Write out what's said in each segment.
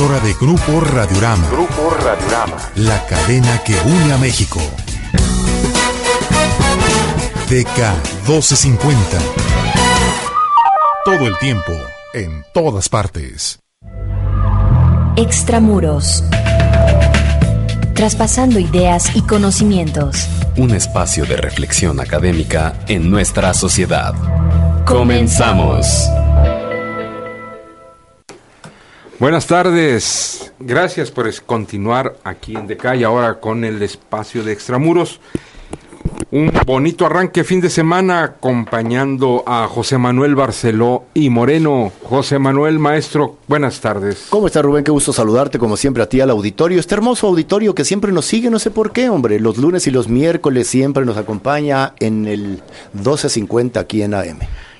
Emisora de Grupo Radiorama. Grupo Radiorama. La cadena que une a México. DK 1250. Todo el tiempo, en todas partes. Extramuros. Traspasando ideas y conocimientos. Un espacio de reflexión académica en nuestra sociedad. Comenzamos. Buenas tardes, gracias por continuar aquí en Decay ahora con el espacio de Extramuros. Un bonito arranque fin de semana acompañando a José Manuel Barceló y Moreno. José Manuel, maestro, buenas tardes. ¿Cómo estás, Rubén? Qué gusto saludarte, como siempre, a ti al auditorio. Este hermoso auditorio que siempre nos sigue, no sé por qué, hombre. Los lunes y los miércoles siempre nos acompaña en el 1250 aquí en AM.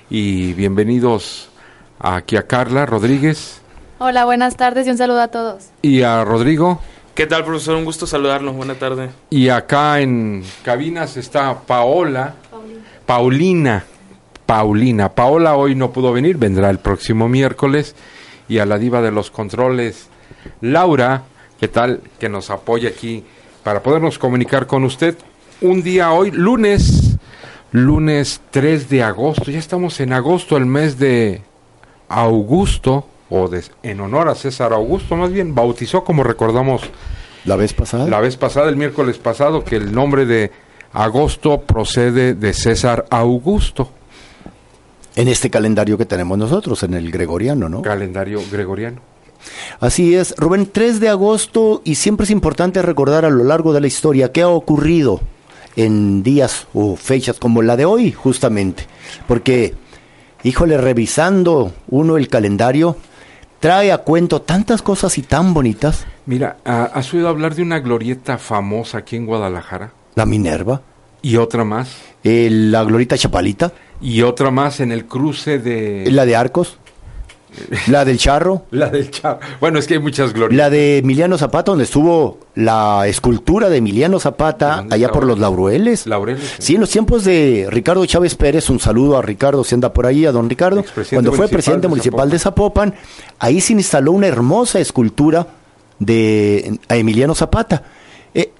Y bienvenidos aquí a Carla Rodríguez. Hola, buenas tardes y un saludo a todos. Y a Rodrigo. ¿Qué tal, profesor? Un gusto saludarlos. Buena tarde. Y acá en cabinas está Paola. Paulina. Paulina. Paulina. Paola hoy no pudo venir, vendrá el próximo miércoles. Y a la diva de los controles, Laura, ¿qué tal? Que nos apoya aquí para podernos comunicar con usted. Un día hoy, lunes, lunes 3 de agosto. Ya estamos en agosto, el mes de Augusto o de, en honor a César Augusto, más bien bautizó como recordamos la vez pasada. La vez pasada, el miércoles pasado, que el nombre de agosto procede de César Augusto. En este calendario que tenemos nosotros, en el gregoriano, ¿no? Calendario gregoriano. Así es, Rubén, 3 de agosto y siempre es importante recordar a lo largo de la historia qué ha ocurrido en días o fechas como la de hoy, justamente. Porque, híjole, revisando uno el calendario, trae a cuento tantas cosas y tan bonitas. Mira, ¿has oído hablar de una glorieta famosa aquí en Guadalajara? La Minerva. ¿Y otra más? la glorieta Chapalita. ¿Y otra más en el cruce de...? La de Arcos. La del Charro. La del Charro. Bueno, es que hay muchas glorias. La de Emiliano Zapata, donde estuvo la escultura de Emiliano Zapata allá por los Laureles. Laureles. Sí. en los tiempos de Ricardo Chávez Pérez, un saludo a Ricardo, si anda por ahí, a don Ricardo. Cuando fue presidente municipal de Zapopan, ahí se instaló una hermosa escultura de a Emiliano Zapata. Eh,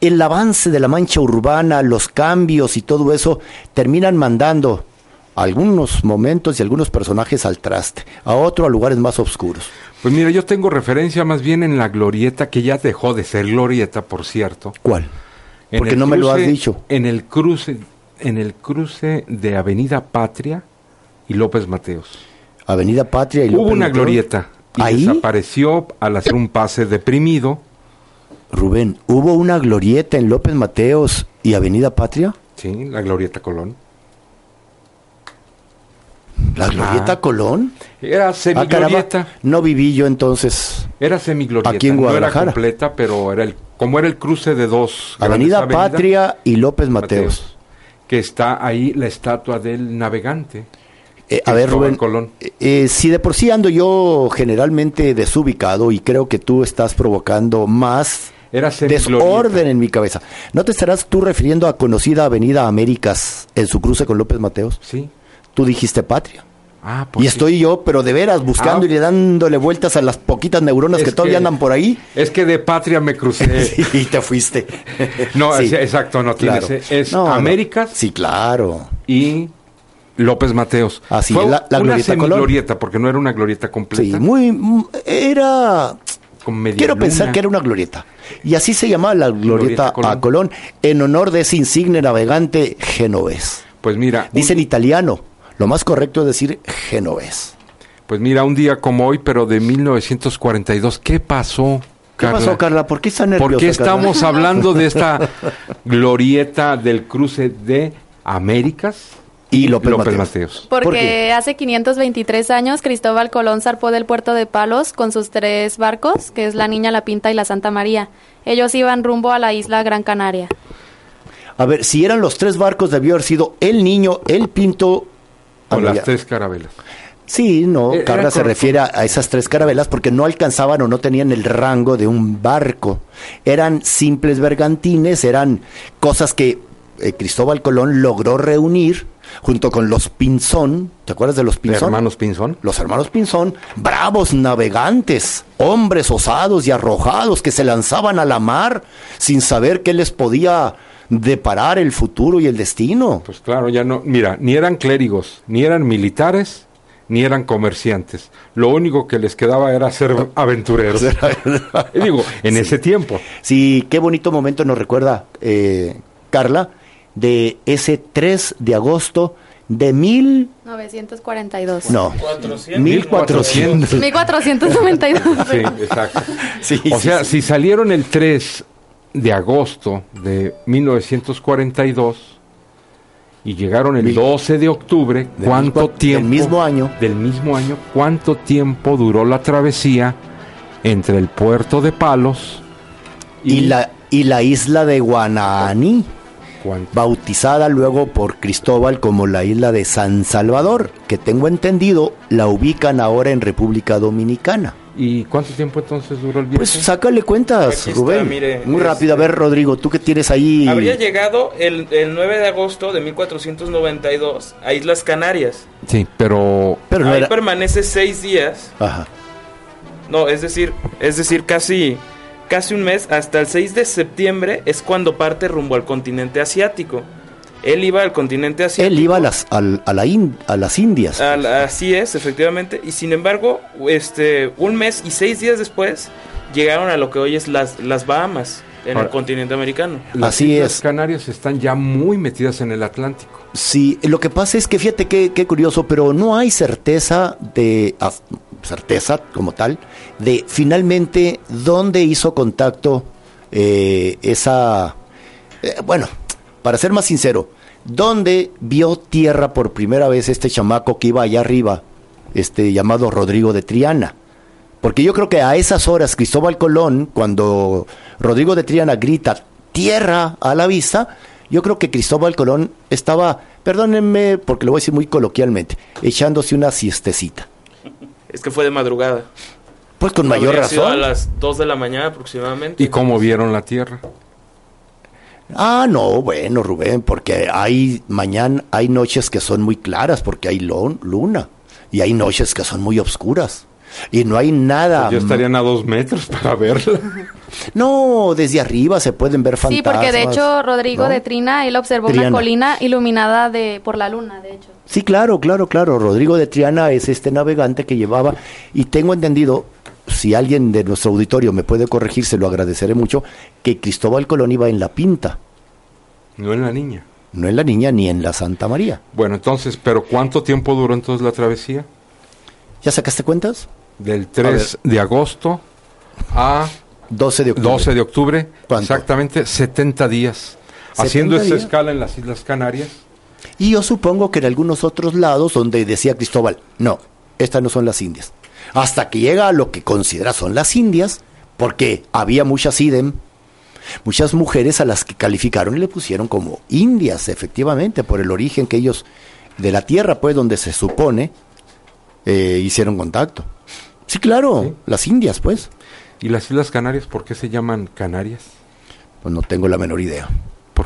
el avance de la mancha urbana, los cambios y todo eso terminan mandando algunos momentos y algunos personajes al traste, a otro a lugares más oscuros. Pues mira, yo tengo referencia más bien en la glorieta, que ya dejó de ser glorieta, por cierto. ¿Cuál? Porque no me lo has dicho. En el cruce, en el cruce de Avenida Patria y López Mateos. Avenida Patria y Hubo López una Mateos. glorieta y ¿Ahí? desapareció al hacer un pase deprimido. Rubén, ¿hubo una glorieta en López Mateos y Avenida Patria? Sí, la glorieta Colón. ¿La glorieta. Colón? Era Ah, semiglorieta. no viví yo entonces. Era semiglorieta. Aquí en No era Guadalajara. completa, pero era el, como era el cruce de dos Avenida Patria y López Mateos. que está ahí la estatua del navegante. Eh, a ver, Rubén, Colón. eh, eh, si de por sí ando yo generalmente desubicado y creo que tú estás provocando más Era desorden en mi cabeza, ¿no te estarás tú refiriendo a conocida Avenida Américas en su cruce con López Mateos? Sí. Tú dijiste Patria. Ah, Y pues sí. estoy yo, pero de veras, buscando Ah. y dándole vueltas a las poquitas neuronas Es que todavía que- andan por ahí. Es que de patria me crucé. y te fuiste. No, Sí, es- exacto, no claro. ese- es No, no. Américas Sí, claro. y López Mateos. Así Fue es, la- la una glorieta semiglorieta, porque no era una glorieta completa. Sí, muy. mm, Era. Quiero luna. pensar que era una glorieta. Y así se llamaba la glorieta, Glorieta Colón. a Colón en honor de ese insigne navegante genovés. Pues mira, Dice en italiano. Lo más correcto es decir genovés. pues mira, un día como hoy, pero de 1942, ¿qué pasó? ¿Qué pasó, Carla? ¿Por qué está nerviosa? ¿Por qué Carla? estamos hablando de esta glorieta del cruce de Américas y López, López Mateos. Mateos. Porque ¿Por hace 523 años Cristóbal Colón zarpó del puerto de Palos con sus tres barcos, que es la Niña, la Pinta y la Santa María. Ellos iban rumbo a la isla Gran Canaria. A ver, si eran los tres barcos, debió haber sido el niño, el pinto. Con las tres carabelas. Sí, no, Eh, Cabra era se corto. refiere a, esas tres carabelas porque no alcanzaban o no tenían el rango de un barco. Eran simples bergantines, eran cosas que eh, Cristóbal Colón logró reunir junto con los Pinzón. ¿Te acuerdas de los Pinzón? Hermanos Pinzón. Los hermanos Pinzón, bravos navegantes, hombres osados y arrojados que se lanzaban a la mar sin saber qué les podía deparar el futuro y el destino. Pues claro, ya no. Mira, ni eran clérigos, ni eran militares, ni eran comerciantes. Lo único que les quedaba era ser aventureros. Y digo, en ese tiempo. Sí, qué bonito momento nos recuerda eh, Carla de ese 3 de agosto de mil... 942. No, 400. 1400. 1492. Sí, exacto. Sí, O sí, sea, sí. si salieron el 3 de agosto de 1942 y llegaron el Mil- 12 de octubre, Del ¿cuánto mismo- tiempo? del mismo año. Del mismo año, ¿cuánto tiempo duró la travesía entre el puerto de Palos Y la, y la isla de Guananí, cuánto? bautizada luego por Cristóbal como la isla de San Salvador, que tengo entendido la ubican ahora en República Dominicana. ¿Y cuánto tiempo entonces duró el viaje? Pues sácale cuentas, está, Rubén. mire, Muy es- rápido, a ver, Rodrigo, tú que tienes ahí... Habría llegado el, el 9 de agosto de 1492 a Islas Canarias. sí, pero Pero no Ahí era... permanece seis días. Ajá. No, es decir, es decir, casi, casi un mes. Hasta el 6 de septiembre es cuando parte rumbo al continente asiático. Él iba al continente asiático. Él iba a las, al- a, la in- a las Indias. Así es, efectivamente. Y sin embargo, este, un mes y seis días después llegaron a lo que hoy es las, las Bahamas, en Ahora- el continente americano. las Así Islas es. Canarias están ya muy metidas en el Atlántico. Sí, lo que pasa es que fíjate qué, qué curioso, pero no hay certeza de ah, certeza como tal de finalmente dónde hizo contacto eh, esa eh, bueno, para ser más sincero, dónde vio tierra por primera vez este chamaco que iba allá arriba, este llamado Rodrigo de Triana. Porque yo creo que a esas horas Cristóbal Colón, cuando Rodrigo de Triana grita tierra a la vista, yo creo que Cristóbal Colón estaba, perdónenme porque lo voy a decir muy coloquialmente, echándose una siestecita. Es que fue de madrugada. Pues con mayor razón. a las 2 de la mañana aproximadamente. ¿Y cómo vieron la Tierra? Ah, no, bueno, Rubén, porque hay mañana, hay noches que son muy claras porque hay lon- luna y hay noches que son muy oscuras y no hay nada. Pues ya estarían a dos metros para verla. No, desde arriba se pueden ver Sí, fantasmas. porque de hecho Rodrigo ¿no? de Trina, él observó Triana. una colina iluminada de por la luna, de hecho. Sí, claro, claro, claro. Rodrigo de Triana es este navegante que llevaba, y tengo entendido, si alguien de nuestro auditorio me puede corregir, se lo agradeceré mucho, que Cristóbal Colón iba en la Pinta, No en la niña. no en la Niña ni en la Santa María. Bueno, entonces, ¿pero cuánto tiempo duró entonces la travesía? ¿Ya sacaste cuentas? Del 3 de agosto a 12 de octubre. 12 de octubre, ¿Cuánto? exactamente 70 días. 70 Haciendo esa días. escala en las Islas Canarias. Y yo supongo que en algunos otros lados donde decía Cristóbal, no, estas no son las Indias. Hasta que llega a lo que considera son las Indias, porque había muchas idem, muchas mujeres a las que calificaron y le pusieron como indias, efectivamente, por el origen que ellos, de la tierra, pues, donde se supone, eh, hicieron contacto. Sí, claro, Sí. las Indias, pues. ¿Y las Islas Canarias por qué se llaman Canarias? Pues no tengo la menor idea.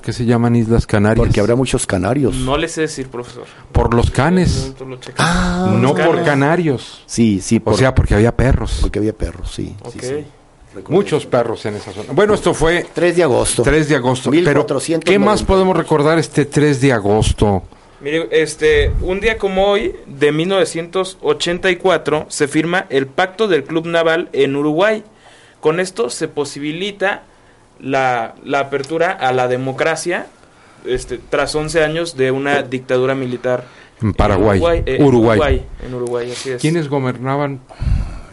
¿Por qué se llaman Islas Canarias? Porque habrá muchos canarios. No le sé decir, profesor. Por los canes. Ah, no canes. por canarios. sí, sí, O sea, porque había perros. porque había perros, sí. sí, Ok. sí. Muchos perros en esa zona. Bueno, esto fue 3 de agosto. 3 de agosto. Pero, 1490. ¿qué más podemos recordar este 3 de agosto? Mire, este, un día como hoy, de 1984, se firma el Pacto del Club Naval en Uruguay. Con esto se posibilita la, la apertura a la democracia este, tras 11 años de una dictadura militar. En Paraguay. En Uruguay. eh, en Uruguay. Uruguay, en Uruguay, así es. ¿Quiénes gobernaban?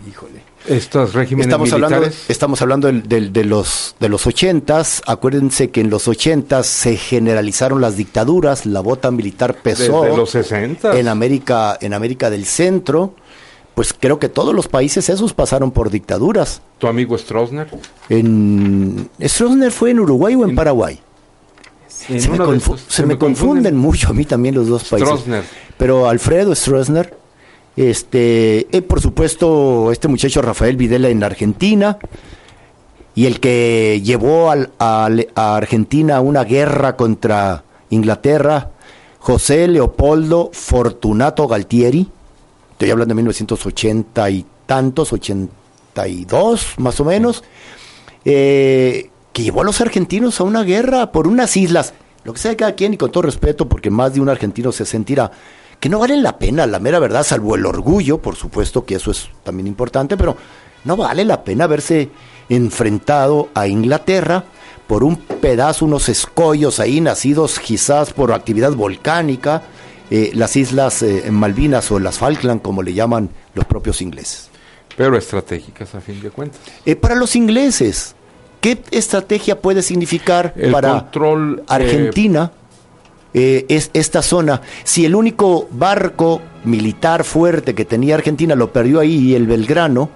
Híjole. Estos regímenes estamos militares. Hablando, estamos hablando de, de, de, los de los ochentas. Acuérdense que en los ochentas se generalizaron las dictaduras, la bota militar pesó. Desde los 60 En América, en América del Centro, pues creo que todos los países esos pasaron por dictaduras. ¿Tu amigo Stroessner? En, ¿Stroessner fue en Uruguay o en, en Paraguay? En se, me, confu se, se, me, confunden, confunden mucho a mí también los dos países. Stroessner. Pero Alfredo Stroessner este, eh, por supuesto, este muchacho Rafael Videla en Argentina, y el que llevó al, a, a, Argentina una guerra contra Inglaterra, José Leopoldo Fortunato Galtieri, estoy hablando de 1980 y tantos, 82 más o menos, eh, que llevó a los argentinos a una guerra por unas islas, lo que sea de cada quien y con todo respeto, porque más de un argentino se sentirá que no valen la pena, la mera verdad, salvo el orgullo, por supuesto que eso es también importante, pero no vale la pena haberse enfrentado a Inglaterra por un pedazo, unos escollos ahí nacidos quizás por actividad volcánica, eh, las islas eh, Malvinas o las Falkland, como le llaman los propios ingleses. Pero estratégicas a fin de cuentas. Eh, para los ingleses, ¿qué estrategia puede significar el para control, Argentina? Es esta zona. Si el único barco militar fuerte que tenía Argentina lo perdió ahí, el Belgrano,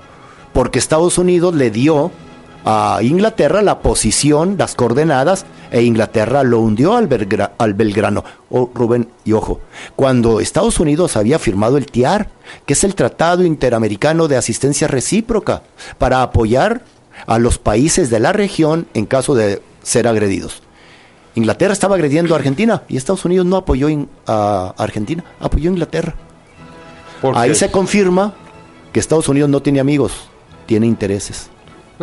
porque Estados Unidos le dio a Inglaterra la posición, las coordenadas, e Inglaterra lo hundió al, Belgra al Belgrano. Oh, Rubén, y ojo, cuando Estados Unidos había firmado el TIAR, que es el Tratado Interamericano de Asistencia Recíproca, para apoyar a los países de la región en caso de ser agredidos. Inglaterra estaba agrediendo a Argentina y Estados Unidos no apoyó a Argentina, apoyó a Inglaterra. Ahí se confirma que Estados Unidos no tiene amigos, tiene intereses.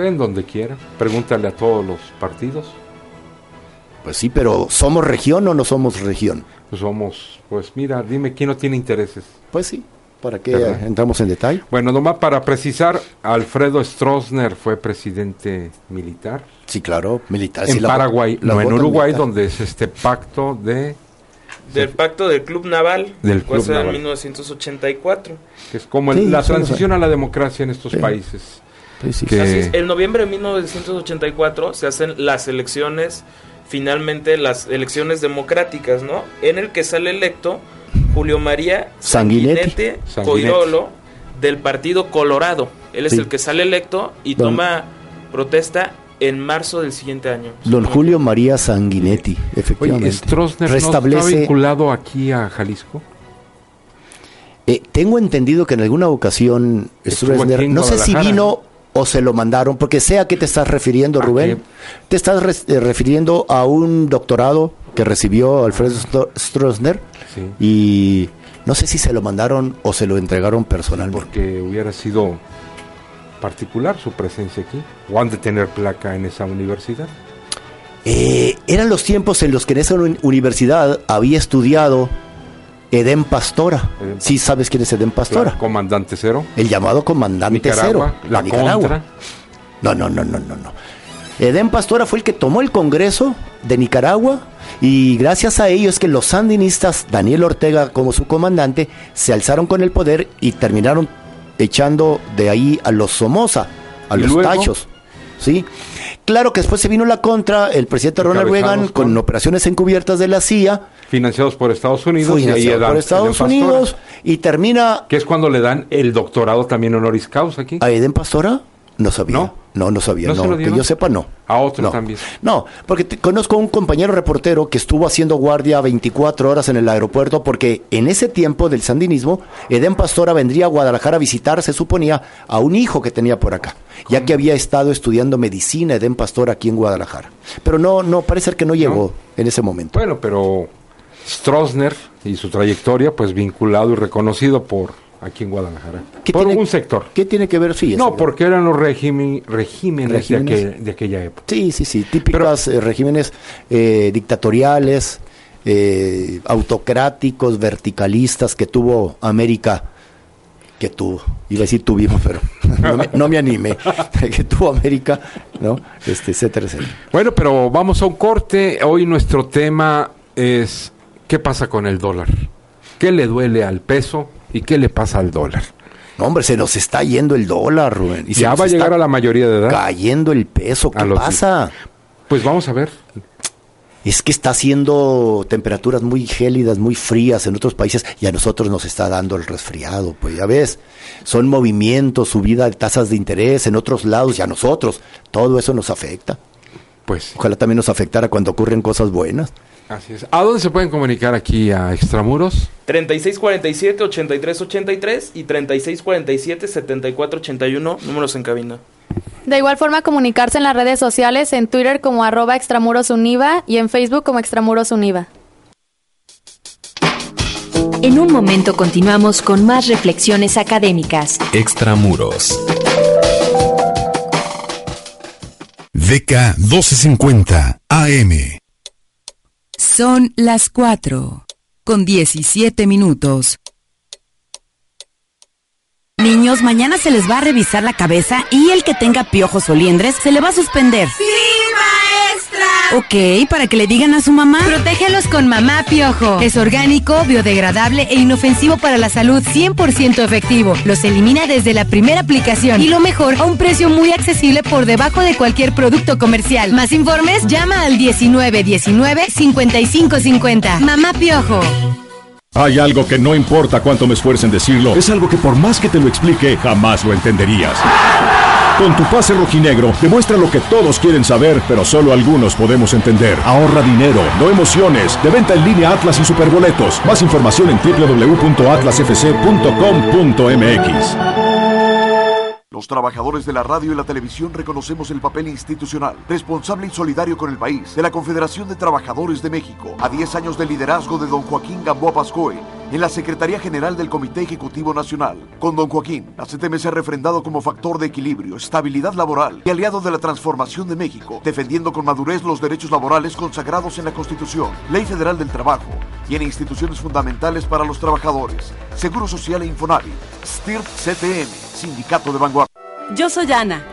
En donde quiera, pregúntale a todos los partidos. Pues sí, pero ¿somos región o no somos región? Pues somos, pues mira, dime quién no tiene intereses. Pues sí, ¿para qué ¿verdad? entramos en detalle? Bueno, nomás para precisar, Alfredo Stroessner fue presidente militar. Sí, claro, militar. En sí, Paraguay, la, no la en Uruguay, militar. donde es este pacto de... Del pacto del Club Naval, Del Club en Naval. 1984. Que es como el- Sí, la transición a la democracia en estos Sí. países. Sí, sí, que- Así es, en noviembre de 1984 se hacen las elecciones, finalmente las elecciones democráticas, ¿no? En el que sale electo Julio María Sanguinetti. Sanguinetti Sanguinetti. Coirolo del Partido Colorado. Él es Sí. el que sale electo y Don- toma protesta en marzo del siguiente año. Don Julio María Sanguinetti, Oye, efectivamente. Stroessner no está restablece. vinculado aquí a Jalisco. Eh, tengo entendido que en alguna ocasión Stroessner, no sé si vino o se lo mandaron, porque sé a qué te estás refiriendo, ¿A Rubén. Te estás eh, refiriendo a un doctorado que recibió Alfredo Stro- Stroessner Sí. y no sé si se lo mandaron o se lo entregaron personalmente. Porque hubiera sido particular su presencia aquí. O han de tener placa en esa universidad. Eh, eran los tiempos en los que en esa uni- universidad había estudiado Edén Pastora. Edén Sí sabes quién es Edén Pastora. Comandante cero. El llamado comandante Nicaragua. cero. La Nicaragua. contra. No, no, no, no, no, no. Edén Pastora fue el que tomó el Congreso de Nicaragua y gracias a ello es que los sandinistas, Daniel Ortega como su comandante, se alzaron con el poder y terminaron echando de ahí a los Somoza, a ¿Y los luego? tachos. ¿Sí? Claro que después se vino la contra, el presidente Ronald Reagan con con- operaciones encubiertas de la CIA, Financiados por Estados Unidos. fue y ahí por Estados Unidos y termina Que es cuando le dan el doctorado también honoris causa aquí. a Edén Pastora. No sabía. ¿No? No, no, sabía. ¿No No, se lo que yo sepa, no. A otro no. también. No, porque te- conozco un compañero reportero que estuvo haciendo guardia 24 horas en el aeropuerto porque en ese tiempo del sandinismo, Edén Pastora vendría a Guadalajara a visitar, se suponía, a un hijo que tenía por acá, ya que había estado estudiando medicina Edén Pastora aquí en Guadalajara. Pero no, no, parece ser que no llegó en ese momento. Bueno, pero Stroessner y su trayectoria, pues vinculado y reconocido por aquí en Guadalajara. ¿Qué Por tiene- un sector. ¿Qué tiene que ver? Sí, No, porque eran los regímenes, Regímenes. De, aquel- de aquella época. Sí, sí, sí, típicas eh, regímenes eh, dictatoriales, eh, autocráticos, verticalistas que tuvo América, que tuvo, iba a decir tuvimos, pero no me, no me animé, que tuvo América, ¿no? Este, etcétera, etcétera. Bueno, pero vamos a un corte. Hoy nuestro tema es ¿qué pasa con el dólar? ¿Qué le duele al peso y qué le pasa al dólar? No, hombre, se nos está yendo el dólar, Rubén. Y ya va a llegar a la mayoría de edad. Cayendo el peso, ¿qué pasa? Pues vamos a ver. Es que está haciendo temperaturas muy gélidas, muy frías en otros países y a nosotros nos está dando el resfriado, pues ya ves, son movimientos, subida de tasas de interés en otros lados y a nosotros, todo eso nos afecta. Pues ojalá también nos afectara cuando ocurren cosas buenas. Así es. ¿A dónde se pueden comunicar aquí a Extramuros? 3647-8383 y 3647-7481, números en cabina. De igual forma, comunicarse en las redes sociales, en Twitter como arroba extramurosuniva y en Facebook como extramurosuniva. En un momento continuamos con más reflexiones académicas. Extramuros. DK 1250 AM. Son las 4, con 17 minutos. Niños, mañana se les va a revisar la cabeza y el que tenga piojos o liendres se le va a suspender. ¡Sí! Ok, para que le digan a su mamá. Protégelos con Mamá Piojo. Es orgánico, biodegradable e inofensivo para la salud, 100% efectivo. Los elimina desde la primera aplicación y lo mejor a un precio muy accesible por debajo de cualquier producto comercial. Más informes, llama al 1919 5550. Mamá Piojo. Hay algo que no importa cuánto me esfuerce en decirlo, es algo que por más que te lo explique, jamás lo entenderías. Con tu pase rojinegro, demuestra lo que todos quieren saber, pero solo algunos podemos entender. Ahorra dinero, no emociones. De venta en línea Atlas y Superboletos. Más información en www.atlasfc.com.mx. Los trabajadores de la radio y la televisión reconocemos el papel institucional, responsable y solidario con el país de la Confederación de Trabajadores de México, a 10 años de liderazgo de don Joaquín Gamboa Pascoe en la Secretaría General del Comité Ejecutivo Nacional. Con don Joaquín, la CTM se ha refrendado como factor de equilibrio, estabilidad laboral y aliado de la transformación de México, defendiendo con madurez los derechos laborales consagrados en la Constitución, Ley Federal del Trabajo y en instituciones fundamentales para los trabajadores, Seguro Social e Infonavit, STIRT CTM, Sindicato de Vanguardia. Yo soy Ana.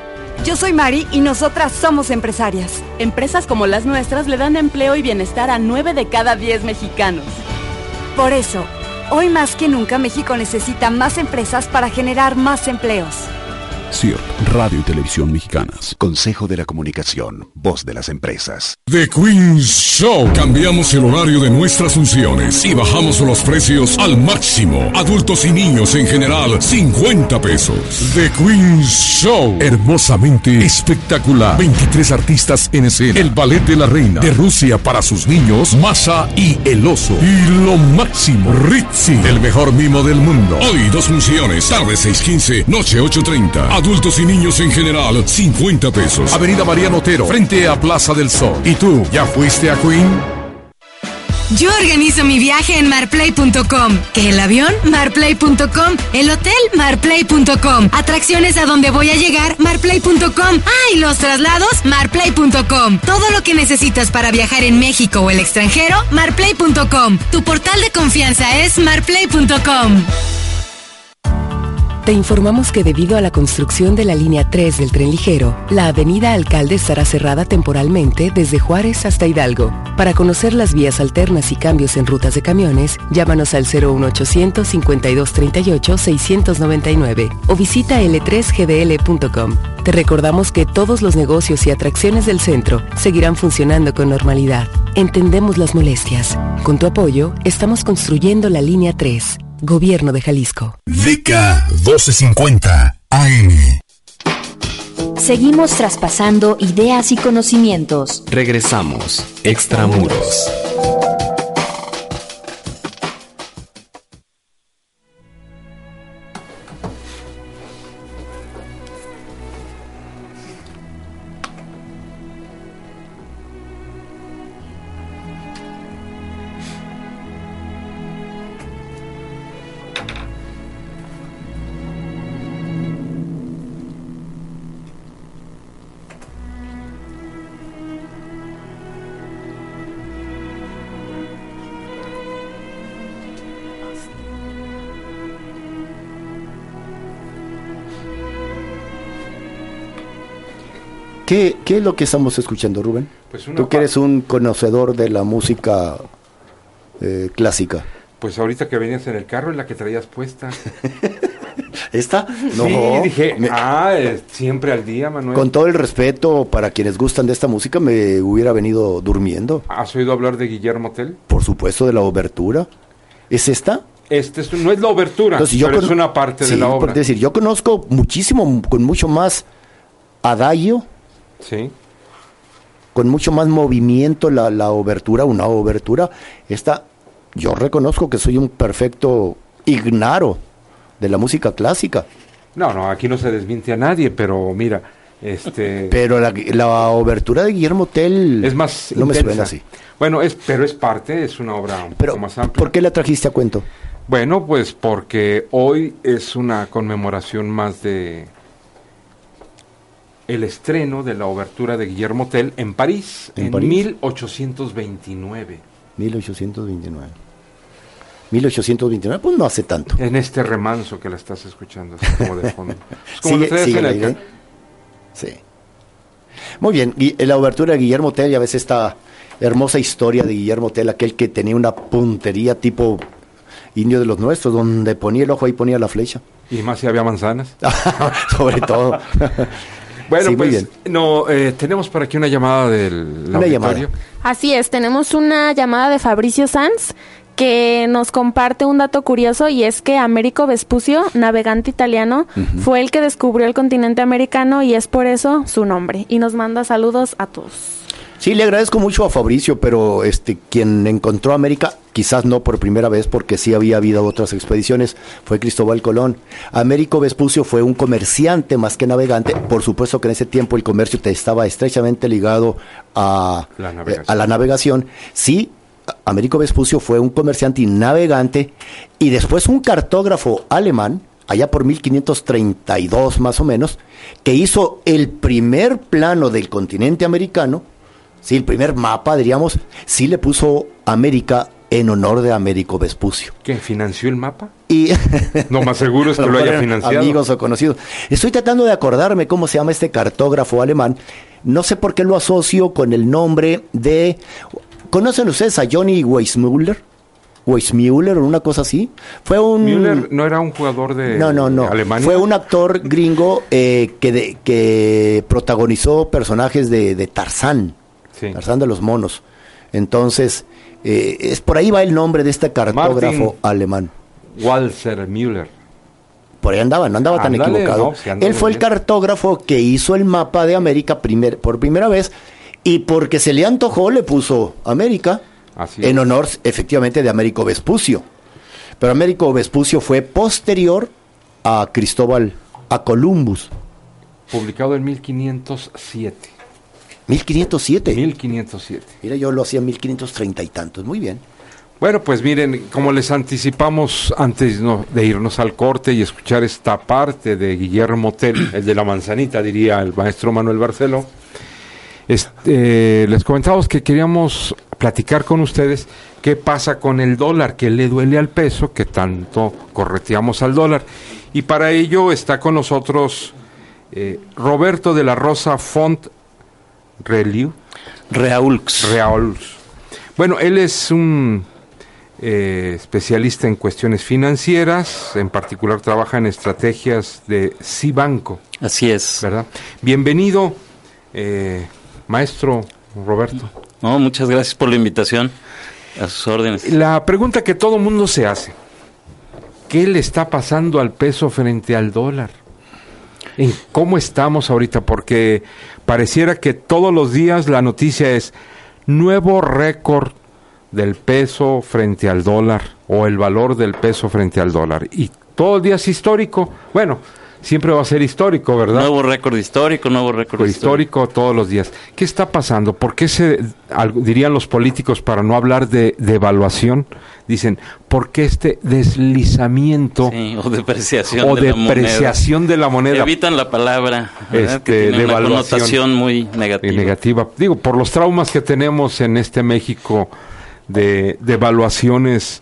Yo soy Mari y nosotras somos empresarias. Empresas como las nuestras le dan empleo y bienestar a 9 de cada 10 mexicanos. Por eso, hoy más que nunca México necesita más empresas para generar más empleos. CIRT, Radio y Televisión Mexicanas. Consejo de la Comunicación, voz de las empresas. The Queen's Show. Cambiamos el horario de nuestras funciones y bajamos los precios al máximo. Adultos y niños en general, 50 pesos. The Queen's Show. Hermosamente espectacular. 23 artistas en escena. El ballet de la reina. De Rusia para sus niños, Masa y el oso. Y lo máximo, Ritzy. El mejor mimo del mundo. Hoy dos funciones. Tarde 6.15, noche 8.30. Adultos y niños en general, 50 pesos. Avenida Mariano Otero, frente a Plaza del Sol. ¿Y tú, ya fuiste a Queen? Yo organizo mi viaje en marplay.com. ¿Que el avión? Marplay.com. ¿El hotel? Marplay.com. Atracciones a donde voy a llegar? Marplay.com. ¡Ah! Y los traslados? Marplay.com. Todo lo que necesitas para viajar en México o el extranjero? Marplay.com. Tu portal de confianza es marplay.com. Te informamos que debido a la construcción de la línea 3 del tren ligero, la avenida Alcalde estará cerrada temporalmente desde Juárez hasta Hidalgo. Para conocer las vías alternas y cambios en rutas de camiones, llámanos al 01800 5238 699 o visita l3gdl.com. Te recordamos que todos los negocios y atracciones del centro seguirán funcionando con normalidad. Entendemos las molestias. Con tu apoyo, estamos construyendo la línea 3. Gobierno de Jalisco. DK 1250 AM. Seguimos traspasando ideas y conocimientos. Regresamos. Extramuros. ¿Qué, ¿Qué, es lo que estamos escuchando, Rubén? Pues Tú que eres un conocedor de la música eh, clásica. Pues ahorita que venías en el carro, es la que traías puesta. ¿Esta? No. Sí, dije, ah, eh, siempre al día, Manuel. Con todo el respeto para quienes gustan de esta música, me hubiera venido durmiendo. ¿Has oído hablar de Guillermo Tell? Por supuesto, de la obertura. ¿Es esta? Este es, no es la obertura, pero es una parte de la obra. Es decir, yo conozco muchísimo, con mucho más adagio. Sí. Con mucho más movimiento la, la obertura, una obertura. Esta, yo reconozco que soy un perfecto ignaro de la música clásica. No, no, aquí no se desmiente a nadie, pero mira, este... Pero la, la obertura de Guillermo Tell... Es más No me suena así. Bueno, es, pero es parte, es una obra un pero, poco más amplia. ¿Por qué la trajiste a cuento? Bueno, pues porque hoy es una conmemoración más de el estreno de la obertura de Guillermo Tell en París en, en París? 1829. 1829. 1829, pues no hace tanto. En este remanso que la estás escuchando, así como de fondo. Es como Sigue- en el Sí. Muy bien, y la obertura de Guillermo Tell, ya ves esta hermosa historia de Guillermo Tell, aquel que tenía una puntería tipo indio de los nuestros, donde ponía el ojo ahí ponía la flecha. Y más si había manzanas. Sobre todo. Bueno, Sí, muy pues bien. no, eh, tenemos por aquí una llamada del Una auditorio. llamada. Así es, tenemos una llamada de Fabricio Sanz que nos comparte un dato curioso y es que Américo Vespucio, navegante italiano, fue el que descubrió el continente americano y es por eso su nombre. Y nos manda saludos a todos. Sí, le agradezco mucho a Fabricio, pero este quien encontró América, quizás no por primera vez, porque sí había habido otras expediciones, fue Cristóbal Colón. Américo Vespucio fue un comerciante más que navegante. Por supuesto que en ese tiempo el comercio te estaba estrechamente ligado a La eh, navegación. a la navegación. Sí, Américo Vespucio fue un comerciante y navegante y después un cartógrafo alemán, allá por 1532 más o menos, que hizo el primer plano del continente americano, sí, el primer mapa, diríamos, sí le puso América en honor de Américo Vespucio. ¿Que financió el mapa? Y No, más seguro es que lo haya financiado. Amigos o conocidos. Estoy tratando de acordarme cómo se llama este cartógrafo alemán. No sé por qué lo asocio con el nombre de. ¿Conocen ustedes a Johnny Weissmuller? Weissmuller o una cosa así. Fue un. Müller no era un jugador de no, no, no. Alemania. Fue un actor gringo eh, que, de- que protagonizó personajes de, de Tarzán. Sí. Tarzán de los monos. Entonces, eh, es por ahí va el nombre de este cartógrafo Martin. alemán. Walter Müller. Por ahí andaba, no andaba tan equivocado. no, Él fue el cartógrafo que hizo el mapa de América primer- por primera vez y porque se le antojó le puso América Así en honor efectivamente de Américo Vespucio. Pero Américo Vespucio fue posterior a Cristóbal, a Columbus. Publicado en 1507. 1507. 1507. Mira, yo lo hacía en 1530 y tantos. Muy bien. Bueno, pues miren, como les anticipamos antes no, de irnos al corte y escuchar esta parte de Guillermo Tell, el de la manzanita, diría el maestro Manuel Barceló, este, les comentamos que queríamos platicar con ustedes qué pasa con el dólar, qué le duele al peso, que tanto correteamos al dólar. Y para ello está con nosotros eh, Roberto de la Rosa Font Reliu. Reaulx. Reaulx. Bueno, él es un eh, especialista en cuestiones financieras, en particular trabaja en estrategias de Cibanco. Así es. ¿Verdad? Bienvenido, eh, maestro Roberto. No, muchas gracias por la invitación. A sus órdenes. La pregunta que todo mundo se hace, ¿qué le está pasando al peso frente al dólar? ¿En cómo estamos ahorita? Porque pareciera que todos los días la noticia es nuevo récord del peso frente al dólar o el valor del peso frente al dólar. Y todo el día es histórico. Bueno, siempre va a ser histórico, ¿verdad? Nuevo récord histórico, nuevo récord histórico. histórico todos los días. ¿Qué está pasando? ¿Por qué se, dirían los políticos, para no hablar de devaluación, dicen, ¿por qué este deslizamiento Sí, o depreciación o de la de la moneda? Evitan la palabra. Este, que tiene una connotación muy y negativa. negativa. Digo, por los traumas que tenemos en este México de devaluaciones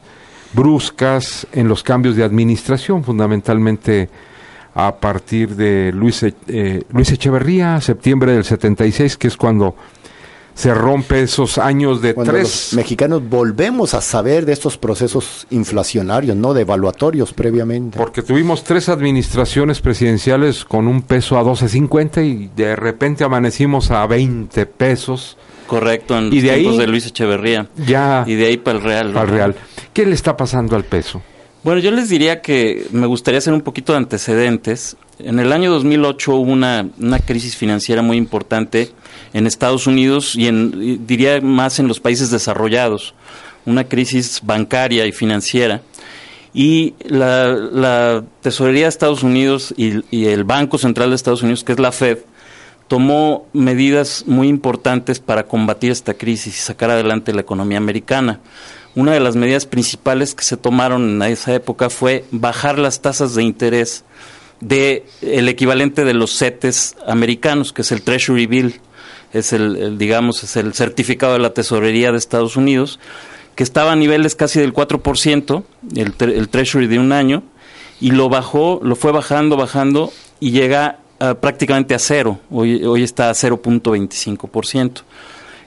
bruscas en los cambios de administración, fundamentalmente a partir de Luis, E- eh, Luis Echeverría, septiembre del 76, que es cuando se rompe esos años de Cuando tres. los mexicanos volvemos a saber de estos procesos inflacionarios, no de evaluatorios previamente. Porque tuvimos tres administraciones presidenciales con un peso a 12.50 y de repente amanecimos a 20 pesos. Correcto, en Y los de ahí- tiempos de Luis Echeverría. Ya Y de ahí para el Real. ¿no? al real. ¿Qué le está pasando al peso? Bueno, yo les diría que me gustaría hacer un poquito de antecedentes. En el año 2008 hubo una, una crisis financiera muy importante en Estados Unidos y, en, diría más en los países desarrollados. Una crisis bancaria y financiera. Y la, Tesorería de Estados Unidos y, y el Banco Central de Estados Unidos, que es la Fed, tomó medidas muy importantes para combatir esta crisis y sacar adelante la economía americana. Una de las medidas principales que se tomaron en esa época fue bajar las tasas de interés de equivalente de los CETES americanos, que es el Treasury Bill, es el, digamos es el certificado de la tesorería de Estados Unidos, que estaba a niveles casi del 4%, el, el Treasury de un año, y lo bajó, lo fue bajando, bajando, y llega a prácticamente a cero. Hoy, hoy está a 0.25%.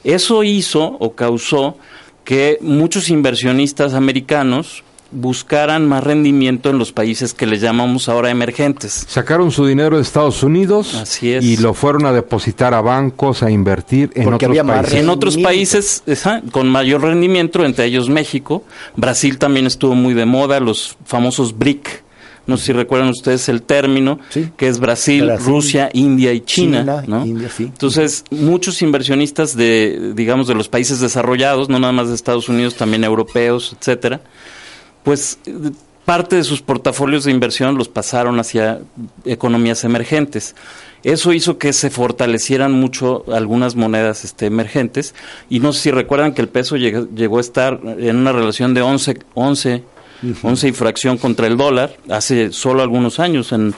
Eso hizo o causó que muchos inversionistas americanos buscaran más rendimiento en los países que les llamamos ahora emergentes. Sacaron su dinero de Estados Unidos Así es. y lo fueron a depositar a bancos, a invertir en Porque otros países. En otros países con mayor rendimiento, entre ellos México, Brasil también estuvo muy de moda, los famosos BRIC. No sé si recuerdan ustedes el término, que es Brasil, Brasil, Rusia, India y China. China, ¿no? India, sí. Entonces, muchos inversionistas de, digamos, de los países desarrollados, no nada más de Estados Unidos, también europeos, etcétera, pues parte de sus portafolios de inversión los pasaron hacia economías emergentes. Eso hizo que se fortalecieran mucho algunas monedas este, emergentes y no sé si recuerdan que el peso llegó, llegó a estar en una relación de 11, 11, 11 y fracción contra el dólar hace solo algunos años, en, en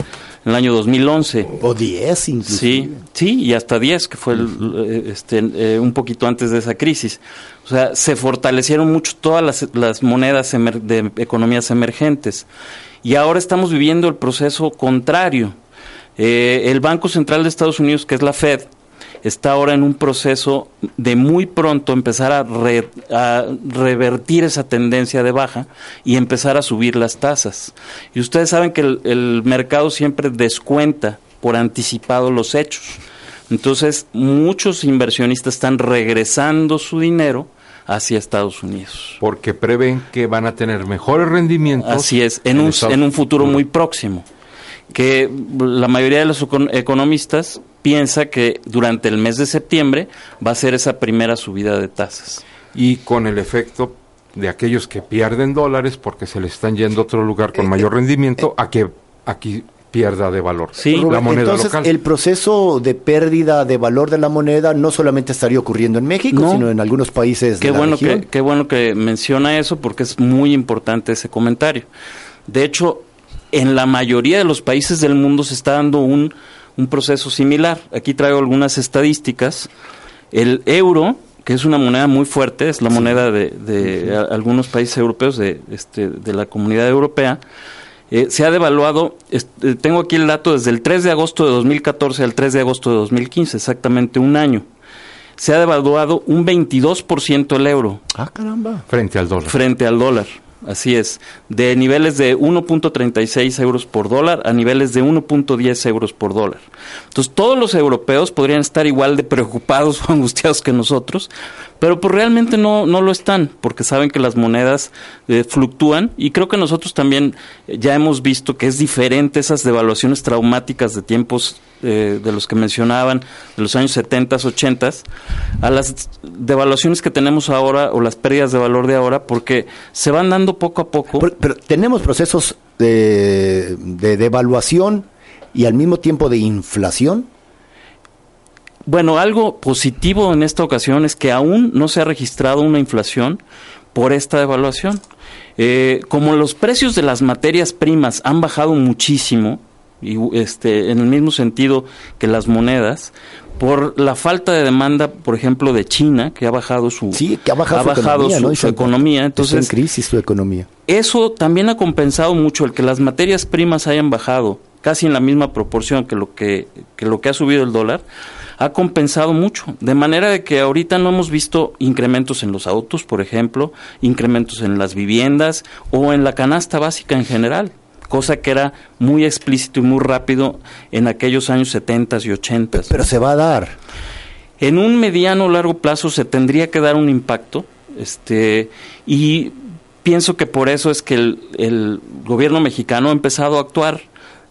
el año 2011. O 10 incluso. Sí, sí, y hasta 10, que fue el, eh, este, eh, un poquito antes de esa crisis. O sea, se fortalecieron mucho todas las, las monedas emer- de economías emergentes. Y ahora estamos viviendo el proceso contrario. Eh, el Banco Central de Estados Unidos, que es la Fed, está ahora en un proceso de muy pronto empezar a, re- a revertir esa tendencia de baja y empezar a subir las tasas. Y ustedes saben que el, el mercado siempre descuenta por anticipado los hechos. Entonces, muchos inversionistas están regresando su dinero hacia Estados Unidos. Porque prevén que van a tener mejores rendimientos. Así es, en un, Estados en un futuro muy próximo. Que la mayoría de los econ- economistas piensa que durante el mes de septiembre va a ser esa primera subida de tasas. Y con el efecto de aquellos que pierden dólares porque se les están yendo a otro lugar con mayor rendimiento a que aquí pierda de valor Rubén, la moneda entonces, local. el proceso de pérdida de valor de la moneda no solamente estaría ocurriendo en México, No. sino en algunos países Qué de la bueno, región. que, qué bueno que menciona eso porque es muy importante ese comentario. De hecho, en la mayoría de los países del mundo se está dando un, un proceso similar. Aquí traigo algunas estadísticas. El euro, que es una moneda muy fuerte, es la moneda de, de a- algunos países europeos, de, este, de la comunidad europea, eh, se ha devaluado, este, tengo aquí el dato desde el 3 de agosto de 2014 al 3 de agosto de 2015, exactamente un año. Se ha devaluado un 22% el euro Ah, caramba. frente al dólar. frente al dólar. Así es, de niveles de 1.36 euros por dólar a niveles de 1.10 euros por dólar. Entonces, todos los europeos podrían estar igual de preocupados o angustiados que nosotros, pero pues realmente no, no lo están, porque saben que las monedas eh, fluctúan y creo que nosotros también ya hemos visto que es diferente esas devaluaciones traumáticas de tiempos eh, de los que mencionaban, de los años 70, 80, a las devaluaciones que tenemos ahora o las pérdidas de valor de ahora, porque se van dando poco a poco. Pero, pero tenemos procesos de, de devaluación y al mismo tiempo de inflación. Bueno, algo positivo en esta ocasión es que aún no se ha registrado una inflación por esta devaluación. Eh, como los precios de las materias primas han bajado muchísimo, y este, en el mismo sentido que las monedas, por la falta de demanda, por ejemplo, de China, que ha bajado su, Sí, que ha bajado, su economía, su- ¿no? Y su economía. Está Entonces, en crisis su economía. eso también ha compensado mucho el que las materias primas hayan bajado casi en la misma proporción que lo que, que lo que ha subido el dólar, ha compensado mucho. De manera de que ahorita no hemos visto incrementos en los autos, por ejemplo, incrementos en las viviendas o en la canasta básica en general cosa que era muy explícito y muy rápido en aquellos años 70 y 80. Pero se va a dar. En un mediano o largo plazo se tendría que dar un impacto, este, y pienso que por eso es que el, gobierno mexicano ha empezado a actuar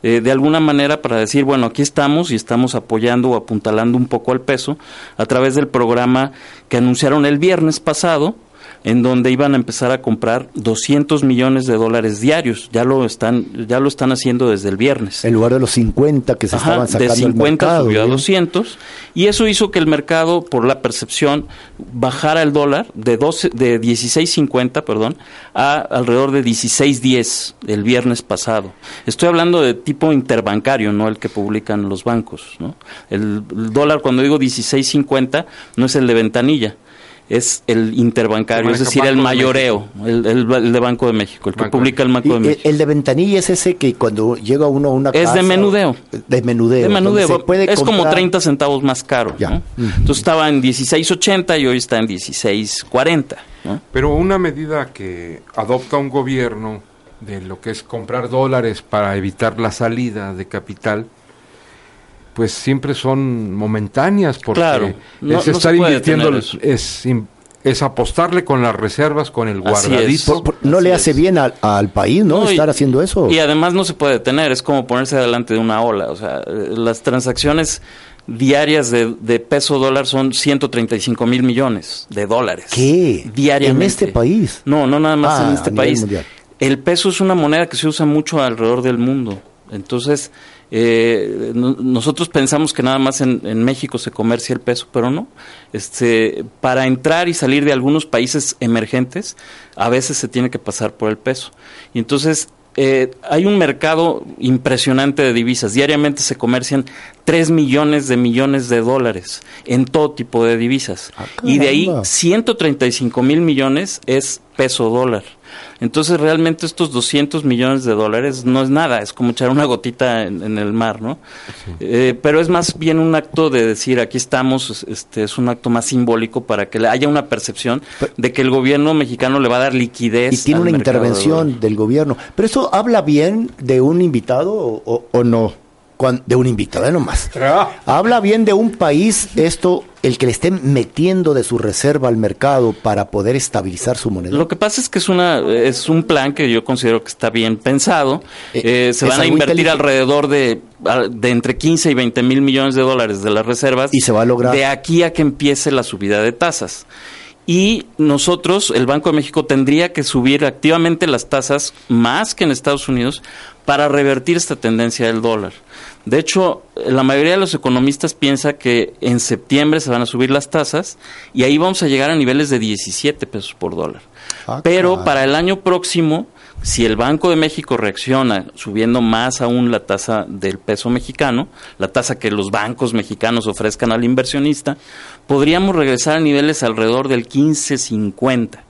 eh, de alguna manera para decir, bueno, aquí estamos y estamos apoyando o apuntalando un poco al peso a través del programa que anunciaron el viernes pasado, en donde iban a empezar a comprar 200 millones de dólares diarios. Ya lo están ya lo están haciendo desde el viernes. En lugar de los 50 que se estaban sacando de 50 subió a 200 y eso hizo que el mercado por la percepción bajara el dólar de 12 de 16.50, perdón, a alrededor de 16.10 el viernes pasado. Estoy hablando de tipo interbancario, no el que publican los bancos, ¿no? El, el dólar cuando digo 16.50 no es el de ventanilla es el interbancario, es decir, el mayoreo, el, de Banco de México, el que publica el Banco de México. El de ventanilla es ese que cuando llega uno a una es de menudeo. De menudeo. De menudeo. es como 30 centavos más caro. Entonces estaba en 16.80 y hoy está en 16.40. Pero una medida que adopta un gobierno de lo que es comprar dólares para evitar la salida de capital, pues siempre son momentáneas porque claro, es estar invirtiendo es, es apostarle con las reservas, con el guardadito. no le hace bien al, país, ¿no? Estar haciendo eso. Y además no se puede detener, es como ponerse delante de una ola. O sea, las transacciones diarias de, de peso dólar son 135 mil millones de dólares. ¿Qué? Diariamente. ¿En este país? No, no nada más en ah, este país. El peso es una moneda que se usa mucho alrededor del mundo. Entonces, eh, nosotros pensamos que nada más en, México se comercia el peso, pero no. Este, para entrar y salir de algunos países emergentes, a veces se tiene que pasar por el peso. Y entonces eh, hay un mercado impresionante de divisas. Diariamente se comercian 3 millones de millones de dólares en todo tipo de divisas. Ah, y de ahí 135 mil millones es peso dólar. Entonces realmente estos 200 millones de dólares no es nada, es como echar una gotita en, el mar, ¿no? Eh, pero es más bien un acto de decir, aquí estamos, este es un acto más simbólico para que haya una percepción de que el gobierno mexicano le va a dar liquidez. Y tiene una intervención del gobierno. Pero eso habla bien de un invitado o no? De un invitado, nomás. Habla bien de un país, esto, el que le estén metiendo de su reserva al mercado para poder estabilizar su moneda. Lo que pasa es que es una es un plan que yo considero que está bien pensado. Eh, eh, se van a invertir alrededor de, de entre 15 y 20 mil millones de dólares de las reservas. Y se va a lograr. De aquí a que empiece la subida de tasas y nosotros, el Banco de México, tendría que subir activamente las tasas más que en Estados Unidos para revertir esta tendencia del dólar. De hecho, la mayoría de los economistas piensa que en septiembre se van a subir las tasas y ahí vamos a llegar a niveles de 17 pesos por dólar. Ah, Pero para el año próximo, si el Banco de México reacciona subiendo más aún la tasa del peso mexicano, la tasa que los bancos mexicanos ofrezcan al inversionista, podríamos regresar a niveles alrededor del 15.50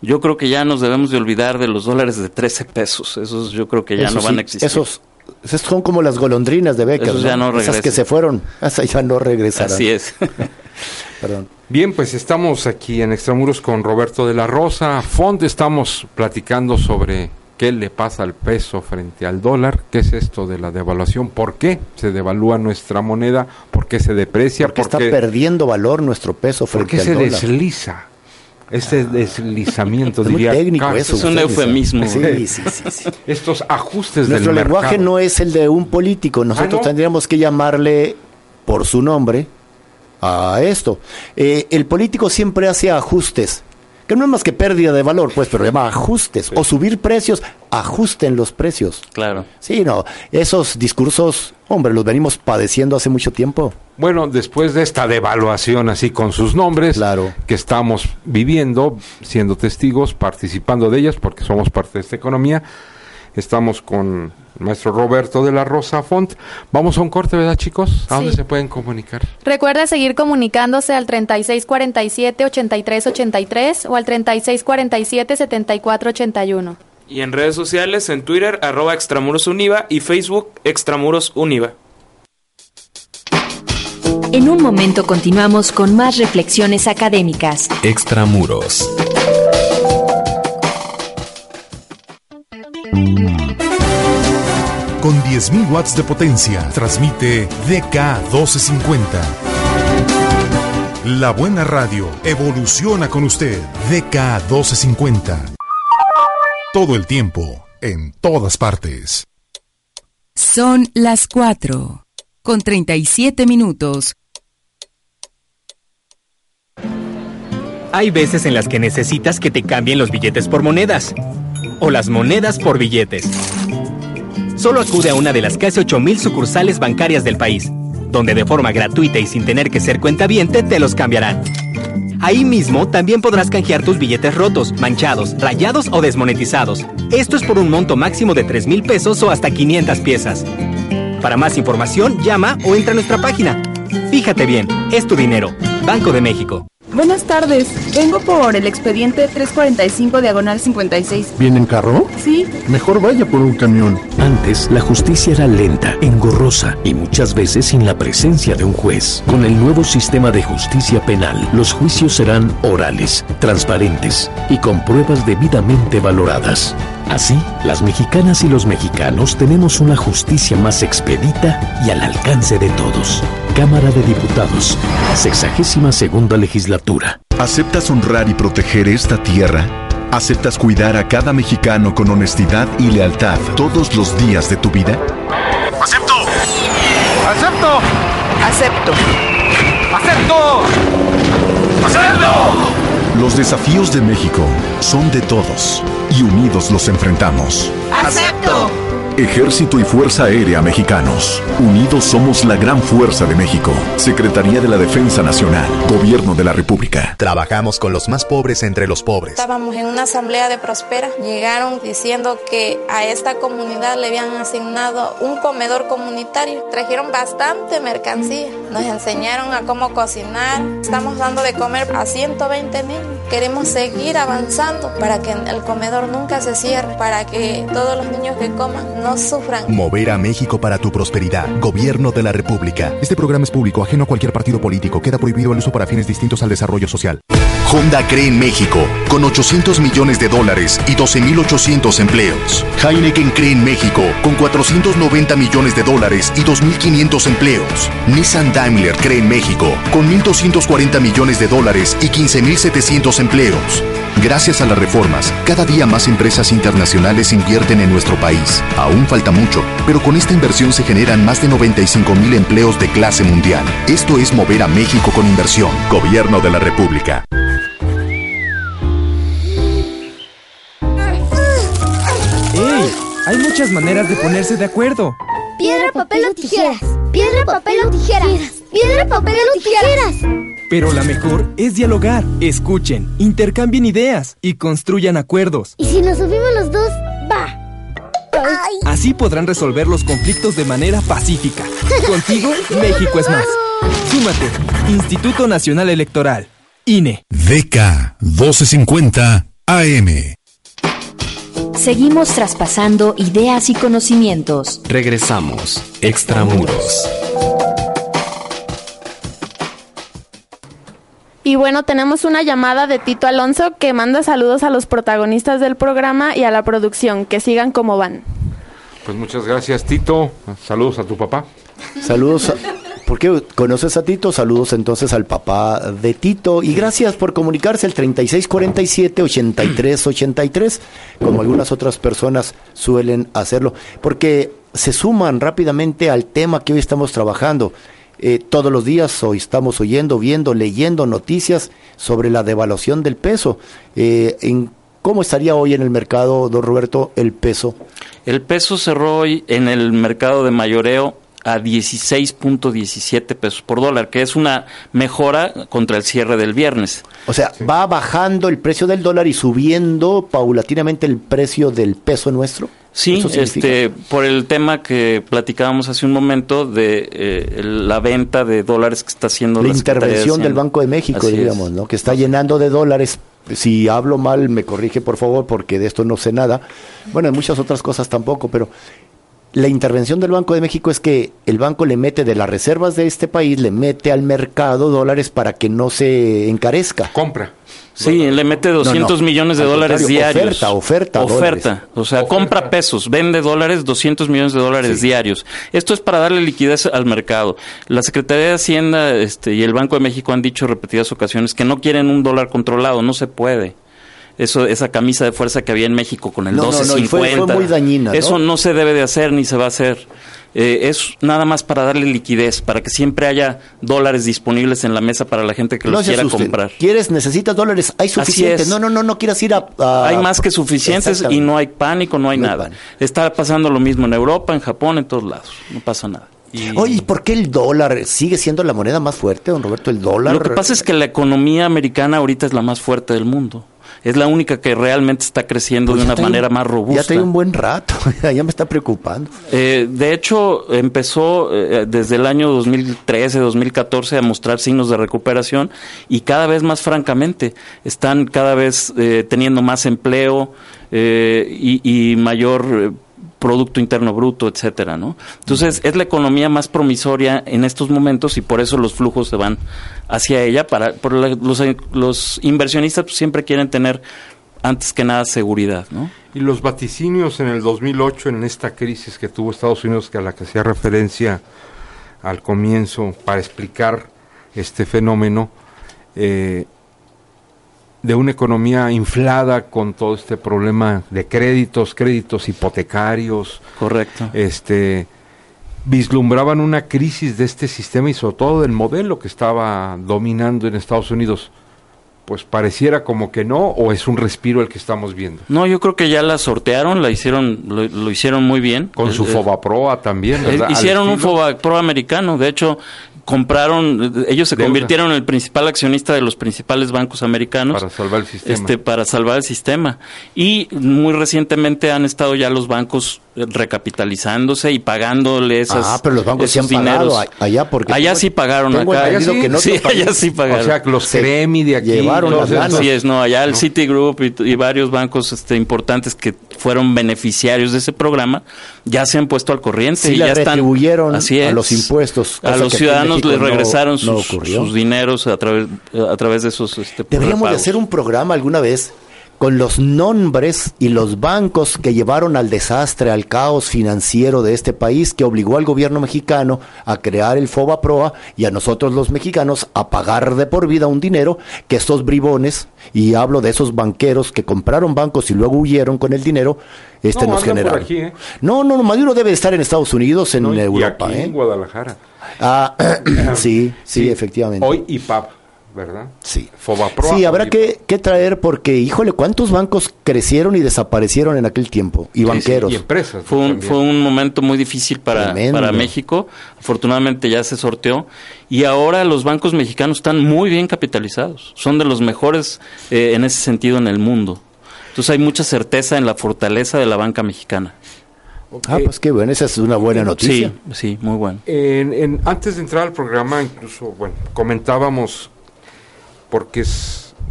yo creo que ya nos debemos de olvidar de los dólares de 13 pesos. Esos yo creo que ya no van a existir. Esos, son como las golondrinas de Becker. Esos ya no, Esas que se fueron, esas ya no regresarán. Así es. Perdón. Bien, pues estamos aquí en Extramuros con Roberto de la Rosa. Fond estamos platicando sobre qué le pasa al peso frente al dólar, qué es esto de la devaluación, por qué se devalúa nuestra moneda, por qué se deprecia, porque está perdiendo valor nuestro peso frente al dólar. ¿Por qué se desliza? Este deslizamiento, diría. técnico eso. Es un eufemismo. Sí, sí, sí, Estos ajustes Nuestro lenguaje no es el de un político. Nosotros ah, tendríamos que llamarle por su nombre a esto. Eh, el político siempre hace ajustes que no es más que pérdida de valor, pues, pero llama ajustes o subir precios, ajusten los precios. Claro. Sí, no, esos discursos, hombre, los venimos padeciendo hace mucho tiempo. Bueno, después de esta devaluación así con sus nombres, claro. que estamos viviendo, siendo testigos, participando de ellas, porque somos parte de esta economía, estamos con maestro Roberto de la Rosa Font. Vamos a un corte, ¿verdad, chicos? ¿A dónde se pueden comunicar? Recuerda seguir comunicándose al 3647-8383 o al 3647-7481. Y en redes sociales, en Twitter, arroba extramurosuniva y Facebook, extramurosuniva. En un momento continuamos con más reflexiones académicas. Extramuros. Con 10.000 watts de potencia, transmite DK1250. La buena radio evoluciona con usted. DK1250. Todo el tiempo, en todas partes. Son las 4, con 37 minutos. Hay veces en las que necesitas que te cambien los billetes por monedas o las monedas por billetes. Solo acude a una de las casi 8.000 sucursales bancarias del país, donde de forma gratuita y sin tener que ser cuentaviente te los cambiarán. Ahí mismo también podrás canjear tus billetes rotos, manchados, rayados o desmonetizados. Esto es por un monto máximo de 3 mil pesos o hasta 500 piezas. Para más información, llama o entra a nuestra página. Fíjate bien, es tu dinero. Banco de México. Buenas tardes, vengo por el expediente 345 diagonal 56. ¿Viene en carro? Sí. Mejor vaya por un camión. Antes, la justicia era lenta, engorrosa y muchas veces sin la presencia de un juez. Con el nuevo sistema de justicia penal, los juicios serán orales, transparentes y con pruebas debidamente valoradas. Así, las mexicanas y los mexicanos tenemos una justicia más expedita y al alcance de todos. Cámara de Diputados, sexagésima segunda legislatura. ¿Aceptas honrar y proteger esta tierra? ¿Aceptas cuidar a cada mexicano con honestidad y lealtad todos los días de tu vida? ¡Acepto! ¡Acepto! ¡Acepto! ¡Acepto! ¡Acepto! Los desafíos de México son de todos y unidos los enfrentamos. ¡Acepto! Ejército y Fuerza Aérea Mexicanos. Unidos somos la gran fuerza de México. Secretaría de la Defensa Nacional. Gobierno de la República. Trabajamos con los más pobres entre los pobres. Estábamos en una asamblea de Prospera. Llegaron diciendo que a esta comunidad le habían asignado un comedor comunitario. Trajeron bastante mercancía. Nos enseñaron a cómo cocinar. Estamos dando de comer a 120 niños. Queremos seguir avanzando para que el comedor nunca se cierre, para que todos los niños que coman no sufran. Mover a México para tu prosperidad. Gobierno de la República. Este programa es público, ajeno a cualquier partido político. Queda prohibido el uso para fines distintos al desarrollo social. Honda cree en México con 800 millones de dólares y 12.800 empleos. Heineken cree en México con 490 millones de dólares y 2.500 empleos. Nissan Daimler cree en México con 1.240 millones de dólares y 15.700 empleos. Gracias a las reformas, cada día más empresas internacionales invierten en nuestro país. Aún falta mucho, pero con esta inversión se generan más de 95 mil empleos de clase mundial. Esto es mover a México con inversión. Gobierno de la República. ¡Ey! Hay muchas maneras de ponerse de acuerdo. Piedra, papel o tijeras. Piedra, papel o tijeras. Piedra, papel o tijeras. Pero la mejor es dialogar. Escuchen, intercambien ideas y construyan acuerdos. ¿Y si nos subimos los dos? Va. Así podrán resolver los conflictos de manera pacífica. Contigo, México es más. Súmate. Instituto Nacional Electoral. INE. DK 1250 AM. Seguimos traspasando ideas y conocimientos. Regresamos. Extramuros. Y bueno, tenemos una llamada de Tito Alonso que manda saludos a los protagonistas del programa y a la producción. Que sigan como van. Pues muchas gracias, Tito. Saludos a tu papá. Saludos. A, ¿Por qué conoces a Tito? Saludos entonces al papá de Tito. Y gracias por comunicarse el 3647-8383, como algunas otras personas suelen hacerlo. Porque se suman rápidamente al tema que hoy estamos trabajando. Eh, todos los días hoy estamos oyendo, viendo, leyendo noticias sobre la devaluación del peso. Eh, en, ¿Cómo estaría hoy en el mercado, don Roberto, el peso? El peso cerró hoy en el mercado de mayoreo a 16.17 pesos por dólar, que es una mejora contra el cierre del viernes. O sea, va bajando el precio del dólar y subiendo paulatinamente el precio del peso nuestro. Sí, este, por el tema que platicábamos hace un momento de eh, la venta de dólares que está haciendo la, la intervención del Banco de México, Así digamos, es. ¿no? Que está llenando de dólares si hablo mal me corrige por favor porque de esto no sé nada. Bueno, en muchas otras cosas tampoco, pero la intervención del Banco de México es que el banco le mete de las reservas de este país, le mete al mercado dólares para que no se encarezca. Compra. Sí, le mete 200 millones de dólares diarios. Oferta, oferta. Oferta. O sea, compra pesos, vende dólares, 200 millones de dólares diarios. Esto es para darle liquidez al mercado. La Secretaría de Hacienda este, y el Banco de México han dicho repetidas ocasiones que no quieren un dólar controlado, no se puede eso esa camisa de fuerza que había en México con el no, 1250. No, fue, muy dañina. Eso ¿no? se debe de hacer ni se va a hacer. Eh, es nada más para darle liquidez, para que siempre haya dólares disponibles en la mesa para la gente que los quiera comprar. ¿Quieres, necesitas dólares? Hay suficientes. No, no, no, no quieras ir a, Hay más que suficientes y no hay pánico, no hay nada. Está pasando lo mismo en Europa, en Japón, en todos lados. No pasa nada. Oye, ¿y por qué el dólar sigue siendo la moneda más fuerte, don Roberto? El dólar. Lo que pasa es que la economía americana ahorita es la más fuerte del mundo es la única que realmente está creciendo pues de una manera más robusta. Ya tengo un buen rato, ya me está preocupando. Eh, de hecho, empezó eh, desde el año 2013, 2014 a mostrar signos de recuperación y cada vez más francamente están cada vez eh, teniendo más empleo y, y, mayor Producto Interno Bruto, etcétera, ¿no? Entonces, es la economía más promisoria en estos momentos y por eso los flujos se van hacia ella. Para, por los, los, inversionistas pues, siempre quieren tener, antes que nada, seguridad, ¿no? Y los vaticinios en el 2008, en esta crisis que tuvo Estados Unidos, que a la que hacía referencia al comienzo, para explicar este fenómeno, eh, de una economía inflada con todo este problema de créditos, créditos hipotecarios. Correcto. Este vislumbraban una crisis de este sistema y sobre todo del modelo que estaba dominando en Estados Unidos. Pues pareciera como que no, o es un respiro el que estamos viendo. No, yo creo que ya la sortearon, la hicieron, lo, hicieron muy bien. Con su Fobaproa también, ¿verdad? Hicieron un Fobapro americano, de hecho, compraron, ellos se convirtieron en el principal accionista de los principales bancos americanos. Para salvar el sistema. Este, para salvar el sistema. Y muy recientemente han estado ya los bancos recapitalizándose y pagándole esas Ah, pero los bancos sí han pagado allá porque allá sí pagaron acá. allá sí, que no sí, allá sí pagaron. O sea, los Cremi de aquí llevaron las Así es, no, allá el Citigroup y, varios bancos este importantes que fueron beneficiarios de ese programa ya se han puesto al corriente y ya están retribuyeron a los impuestos a los ciudadanos les regresaron sus, sus, dineros a través a través de esos este, Deberíamos de hacer un programa alguna vez con los nombres y los bancos que llevaron al desastre, al caos financiero de este país, que obligó al gobierno mexicano a crear el FOBA Proa y a nosotros los mexicanos a pagar de por vida un dinero que estos bribones, y hablo de esos banqueros que compraron bancos y luego huyeron con el dinero, este nos generaron. ¿eh? No, no, no, Maduro debe estar en Estados Unidos, en Europa. en ¿eh? Guadalajara. Ah, sí, sí, efectivamente. Hoy IPAP. ¿Verdad? Sí. Sí, habrá que, traer porque, híjole, ¿cuántos bancos crecieron y desaparecieron en aquel tiempo? Y banqueros. y empresas. Fue un, fue un momento muy difícil para, para México. Afortunadamente ya se sorteó. Y ahora los bancos mexicanos están muy bien capitalizados. Son de los mejores eh, en ese sentido en el mundo. Entonces hay mucha certeza en la fortaleza de la banca mexicana. Ah, pues qué bueno, esa es una buena noticia. Sí, sí, muy bueno. En, antes de entrar al programa, incluso, bueno, comentábamos porque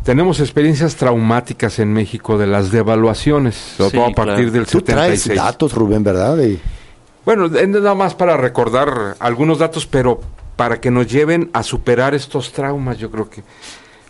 tenemos experiencias traumáticas en México de las devaluaciones, sobre todo a partir del Tú 76. traes datos, Rubén, ¿verdad? Bueno, nada más para recordar algunos datos, pero para que nos lleven a superar estos traumas, yo creo que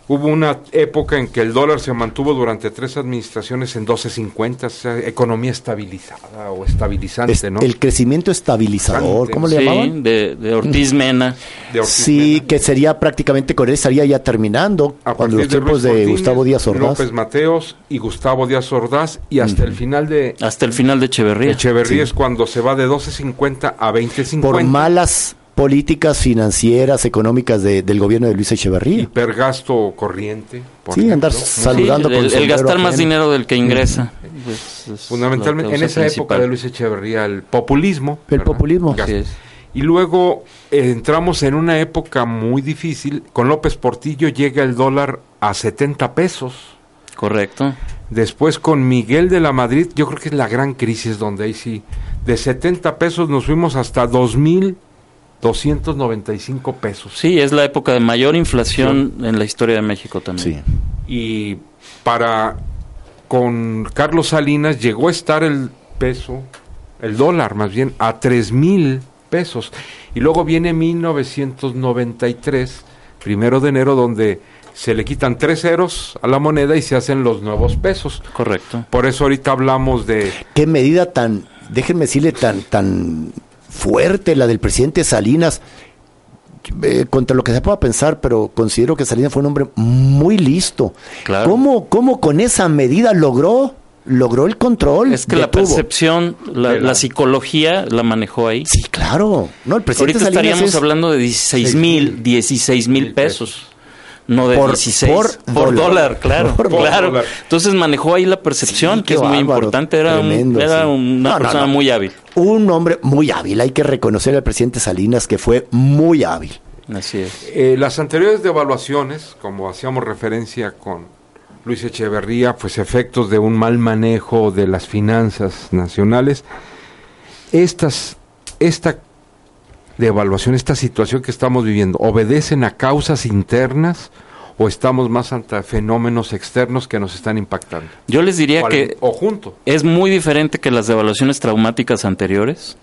Hubo una época en que el dólar se mantuvo durante tres administraciones en 12.50, o sea, economía estabilizada o estabilizante, ¿no? El crecimiento estabilizador, ¿cómo le llamaban? De, de Ortiz Mena. sí, que sería prácticamente con él estaría ya terminando a cuando los tiempos de, Gustavo Díaz Ordaz. López Mateos y Gustavo Díaz Ordaz y hasta el final de... Hasta el final de Echeverría. Echeverría es cuando se va de 12.50 a 20.50. Por malas políticas financieras, económicas del gobierno de Luis Echeverría. Hipergasto corriente. sí, andar saludando el, el, gastar más dinero del que ingresa. Fundamentalmente en esa época de Luis Echeverría, el populismo. El populismo. Y luego eh, entramos en una época muy difícil. Con López Portillo llega el dólar a 70 pesos. Correcto. Después con Miguel de la Madrid, yo creo que es la gran crisis donde ahí sí, de 70 pesos nos fuimos hasta 2000 295 pesos. Sí, es la época de mayor inflación en la historia de México también. Sí. Y para con Carlos Salinas llegó a estar el peso, el dólar más bien, a tres mil pesos. Y luego viene 1993, primero de enero, donde se le quitan tres ceros a la moneda y se hacen los nuevos pesos. Correcto. Por eso ahorita hablamos de... ¿Qué medida tan, déjenme decirle, tan, tan fuerte la del presidente Salinas? Eh, contra lo que se pueda pensar, pero considero que Salinas fue un hombre muy listo. Claro. ¿Cómo, cómo con esa medida logró logró el control. Es que la percepción, la, psicología la manejó ahí. Sí, claro. No, el presidente Ahorita estaríamos hablando de 16 mil, 16 mil pesos. No de por, 16 por, dólar, claro, claro. Entonces manejó ahí la percepción, que es muy importante. Era, era una persona muy hábil. Un hombre muy hábil. Hay que reconocer al presidente Salinas que fue muy hábil. Así es. Eh, las anteriores devaluaciones, como hacíamos referencia con Luis Echeverría, pues efectos de un mal manejo de las finanzas nacionales. Estas, esta devaluación, esta situación que estamos viviendo, obedecen a causas internas o estamos más ante fenómenos externos que nos están impactando? Yo les diría que o junto. es muy diferente que las devaluaciones traumáticas anteriores.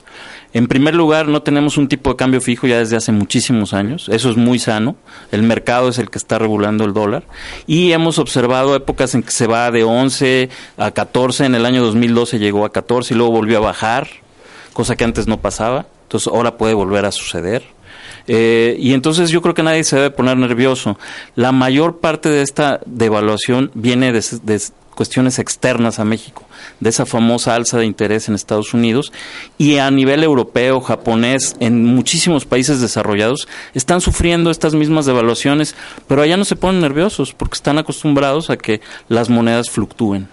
En primer lugar, no tenemos un tipo de cambio fijo ya desde hace muchísimos años. Eso es muy sano. El mercado es el que está regulando el dólar. Y hemos observado épocas en que se va de 11 a 14. En el año 2012 llegó a 14 y luego volvió a bajar, cosa que antes no pasaba. Entonces ahora puede volver a suceder. Eh, y entonces yo creo que nadie se debe poner nervioso. La mayor parte de esta devaluación viene de, de cuestiones externas a México, de esa famosa alza de interés en Estados Unidos y a nivel europeo, japonés, en muchísimos países desarrollados están sufriendo estas mismas devaluaciones, pero allá no se ponen nerviosos porque están acostumbrados a que las monedas fluctúen.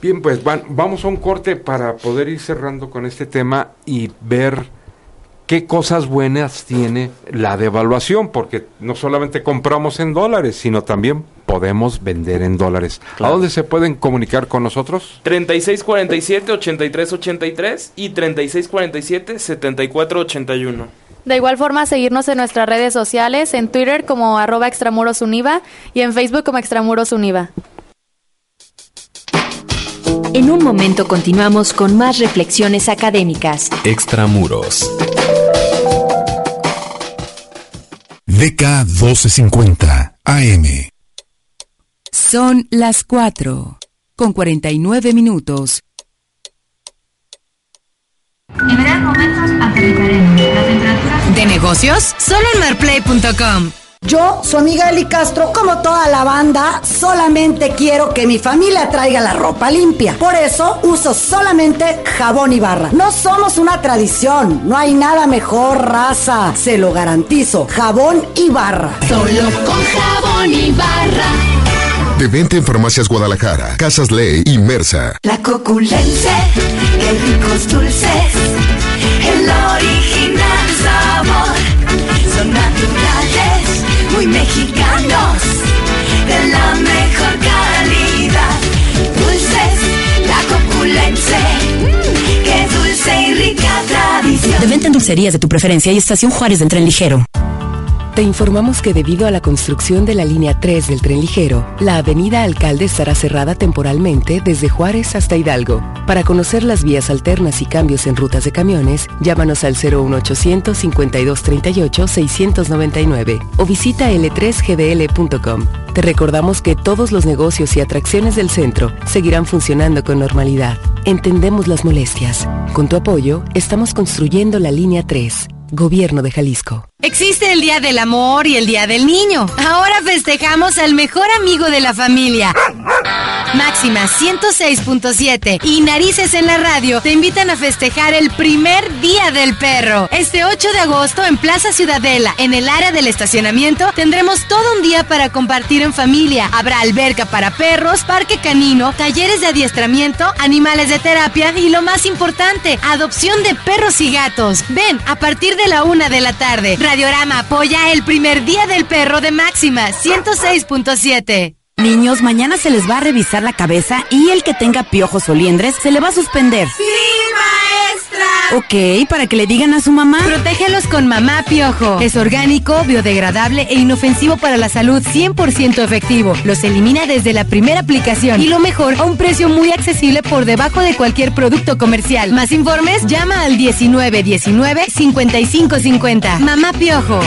Bien, pues vamos a un corte para poder ir cerrando con este tema y ver qué cosas buenas tiene la devaluación, porque no solamente compramos en dólares, sino también podemos vender en dólares. ¿A dónde se pueden comunicar con nosotros? 3647-8383 y 3647-7481. De igual forma, seguirnos en nuestras redes sociales, en Twitter como arroba extramurosuniva y en Facebook como extramurosuniva. En un momento continuamos con más reflexiones académicas. Extramuros. DK 1250 AM. Son las 4 con 49 minutos. En breves momentos aterrizaremos. La temperatura... ¿De negocios? Solo en marplay.com. Yo, su amiga Eli Castro, como toda la banda, solamente quiero que mi familia traiga la ropa limpia. Por eso uso solamente jabón y barra. No somos una tradición, no hay nada mejor, raza. Se lo garantizo, jabón y barra. Solo con jabón y barra. De venta en Farmacias Guadalajara, Casas Ley y Mersa. La coculense, qué ricos dulces, el original sabor, son naturales, muy mexicanos, de la mejor calidad. Dulces, la coculense, qué dulce y rica tradición. De venta en dulcerías de tu preferencia y estación Juárez del Tren Ligero. Te informamos que debido a la construcción de la línea 3 del tren ligero, la avenida Alcalde estará cerrada temporalmente desde Juárez hasta Hidalgo. Para conocer las vías alternas y cambios en rutas de camiones, llámanos al 01800 5238 699 o visita l3gdl.com. Te recordamos que todos los negocios y atracciones del centro seguirán funcionando con normalidad. Entendemos las molestias. Con tu apoyo, estamos construyendo la línea 3. Gobierno de Jalisco. Existe el Día del Amor y el Día del Niño. Ahora festejamos al mejor amigo de la familia. Máxima 106.7 y Narices en la Radio te invitan a festejar el primer Día del Perro. Este 8 de agosto en Plaza Ciudadela, en el área del estacionamiento, tendremos todo un día para compartir en familia. Habrá alberca para perros, parque canino, talleres de adiestramiento, animales de terapia y lo más importante, adopción de perros y gatos. Ven a partir de la una de la tarde. Radiorama apoya el primer día del perro de Máxima 106.7. Niños, mañana se les va a revisar la cabeza y el que tenga piojos o liendres se le va a suspender. ¡Sí, maestra! Ok, para que le digan a su mamá. Protégelos con Mamá Piojo. Es orgánico, biodegradable e inofensivo para la salud, 100% efectivo. Los elimina desde la primera aplicación y lo mejor a un precio muy accesible por debajo de cualquier producto comercial. Más informes, llama al 1919 5550. Mamá Piojo.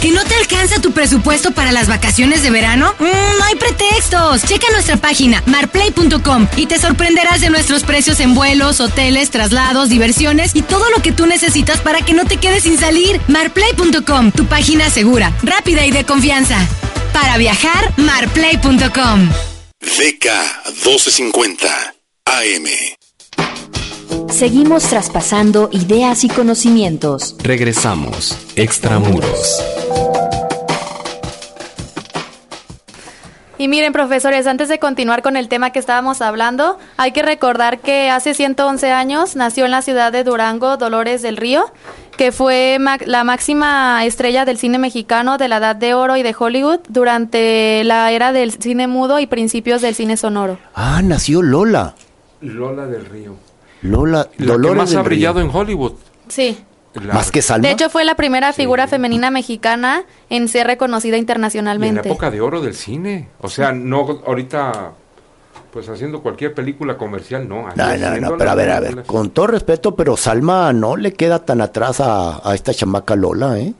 ¿Que no te alcanza tu presupuesto para las vacaciones de verano? Mm, no hay pretextos. Checa nuestra página marplay.com y te sorprenderás de nuestros precios en vuelos, hoteles, traslados, diversiones y todo lo que tú necesitas para que no te quedes sin salir. Marplay.com, tu página segura, rápida y de confianza. Para viajar, marplay.com. DK 1250 AM. Seguimos traspasando ideas y conocimientos. Regresamos. Extramuros. Y miren, profesores, antes de continuar con el tema que estábamos hablando, hay que recordar que hace 111 años nació en la ciudad de Durango Dolores del Río, que fue la máxima estrella del cine mexicano de la Edad de Oro y de Hollywood durante la era del cine mudo y principios del cine sonoro. Ah, nació Lola. Lola del Río. Lola, la que más ha brillado en Hollywood. Sí. Más que Salma. De hecho, fue la primera figura femenina mexicana en ser reconocida internacionalmente. en la época de oro del cine. O sea, no ahorita, pues haciendo cualquier película comercial, no. No, no, no, pero a ver, a ver, con todo respeto, pero Salma no le queda tan atrás a, esta chamaca Lola, ¿eh?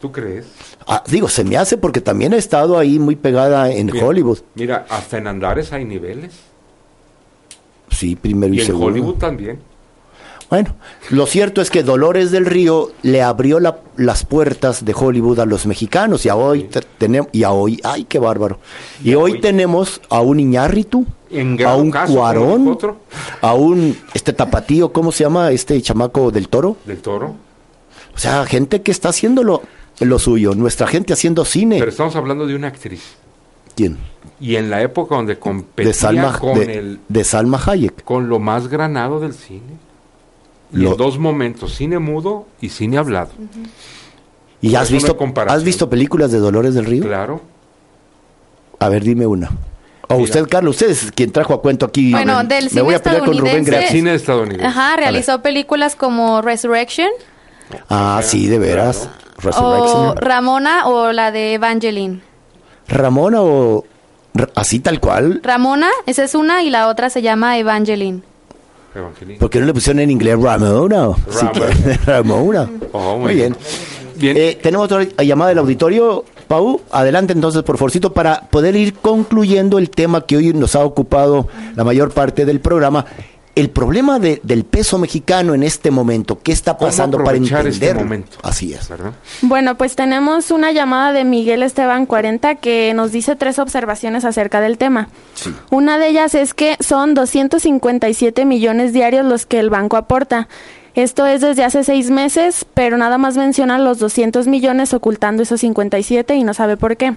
¿Tú crees? Ah, digo, se me hace porque también ha estado ahí muy pegada en Hollywood. Mira, hasta en Andares hay niveles. Sí, primero y, y en Hollywood también. Bueno, lo cierto es que Dolores del Río le abrió las puertas de Hollywood a los mexicanos y a hoy tenemos y a hoy, ay qué bárbaro. Y, hoy, tenemos a un Iñárritu, a un Cuarón, a un este tapatío, ¿cómo se llama este chamaco del Toro? Del Toro. O sea, gente que está haciendo lo, lo suyo, nuestra gente haciendo cine. Pero estamos hablando de una actriz. ¿Quién? Y en la época donde competía con el de Salma Hayek, con lo más granado del cine. Los dos momentos, cine mudo y cine hablado. ¿Y has visto, has visto películas de Dolores del Río? Claro. A ver, dime una. O usted, Carlos, usted es quien trajo a cuento aquí. Bueno, del cine Me voy a pelear con Rubén Cine estadounidense. Ajá, realizó películas como Resurrection. Ah, sí, de veras. Resurrection. O Ramona o la de Evangeline. Ramona o así tal cual. Ramona, esa es una y la otra se llama Evangeline. ¿Por qué no le pusieron en inglés Ramona? Ramona. Oh, muy, bien. bien. Eh, tenemos otra llamada del auditorio. Pau, adelante entonces, por favorcito, para poder ir concluyendo el tema que hoy nos ha ocupado la mayor parte del programa el problema del peso mexicano en este momento, ¿qué está pasando para este entender? momento? Así es. Bueno, pues tenemos una llamada de Miguel Esteban 40 que nos dice tres observaciones acerca del tema. Una de ellas es que son 257 millones diarios los que el banco aporta. Esto es desde hace seis meses, pero nada más menciona los 200 millones ocultando esos 57 y no sabe por qué.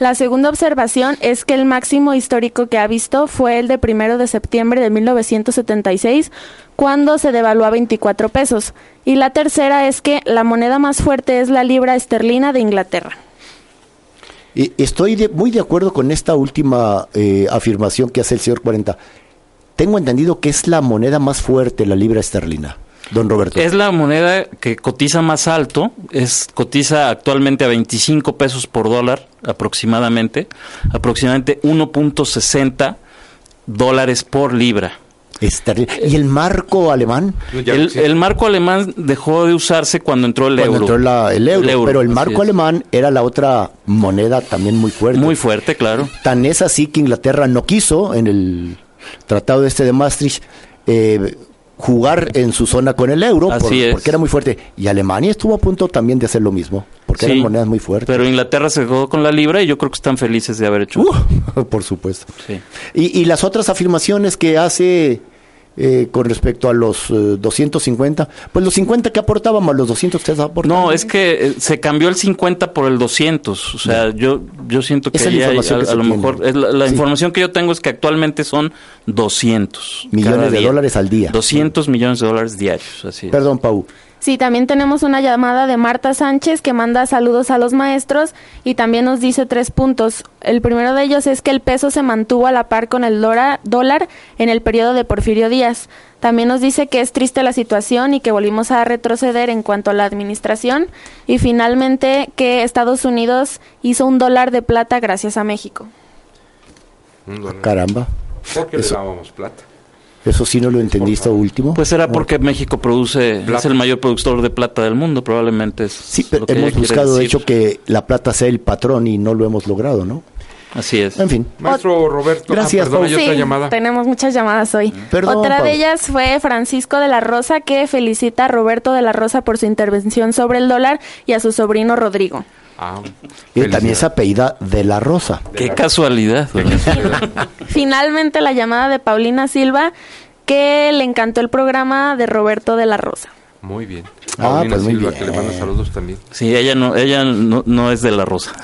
La segunda observación es que el máximo histórico que ha visto fue el de primero de septiembre de 1976, cuando se devaluó a 24 pesos. Y la tercera es que la moneda más fuerte es la libra esterlina de Inglaterra. Estoy muy de acuerdo con esta última eh, afirmación que hace el señor 40. Tengo entendido que es la moneda más fuerte, la libra esterlina. Don Roberto. Es la moneda que cotiza más alto, es cotiza actualmente a 25 pesos por dólar aproximadamente, aproximadamente 1.60 dólares por libra. ¿Y el marco alemán? El, marco alemán dejó de usarse cuando entró el euro. Entró el, euro, Pero el marco alemán era la otra moneda también muy fuerte. Muy fuerte, claro. Tan es así que Inglaterra no quiso en el tratado este de Maastricht eh, jugar en su zona con el euro porque era muy fuerte. Y Alemania estuvo a punto también de hacer lo mismo, porque eran monedas muy fuertes. Pero Inglaterra se quedó con la libra y yo creo que están felices de haber hecho. Uh, por supuesto. Y, y, las otras afirmaciones que hace eh, con respecto a los 250, eh, pues los 50 que aportaban más los 200 que aportaban. No, es que eh, se cambió el 50 por el 200, o sea, yo yo siento que, ya a, lo mejor la, información que yo tengo es que actualmente son 200 millones de dólares al día. 200 millones de dólares diarios, así. Perdón, Pau. Sí, también tenemos una llamada de Marta Sánchez que manda saludos a los maestros y también nos dice tres puntos. El primero de ellos es que el peso se mantuvo a la par con el dólar en el periodo de Porfirio Díaz. También nos dice que es triste la situación y que volvimos a retroceder en cuanto a la administración. Y finalmente que Estados Unidos hizo un dólar de plata gracias a México. Caramba. ¿Por qué le dábamos plata? Eso sí no lo entendiste último. Pues era porque México produce, es el mayor productor de plata del mundo, probablemente. Es sí, pero hemos buscado de hecho que la plata sea el patrón y no lo hemos logrado, ¿no? Así es. En fin. Maestro Roberto, ah, gracias. Ah, sí, llamada. Tenemos muchas llamadas hoy. Otra de ellas fue Francisco de la Rosa que felicita a Roberto de la Rosa por su intervención sobre el dólar y a su sobrino Rodrigo. Ah, y también se apellida de la Rosa. Qué casualidad. Finalmente la llamada de Paulina Silva que le encantó el programa de Roberto de la Rosa. Muy bien. Ah, Paulina pues Silva, que le manda saludos también. Sí, ella no, ella no, es de la Rosa.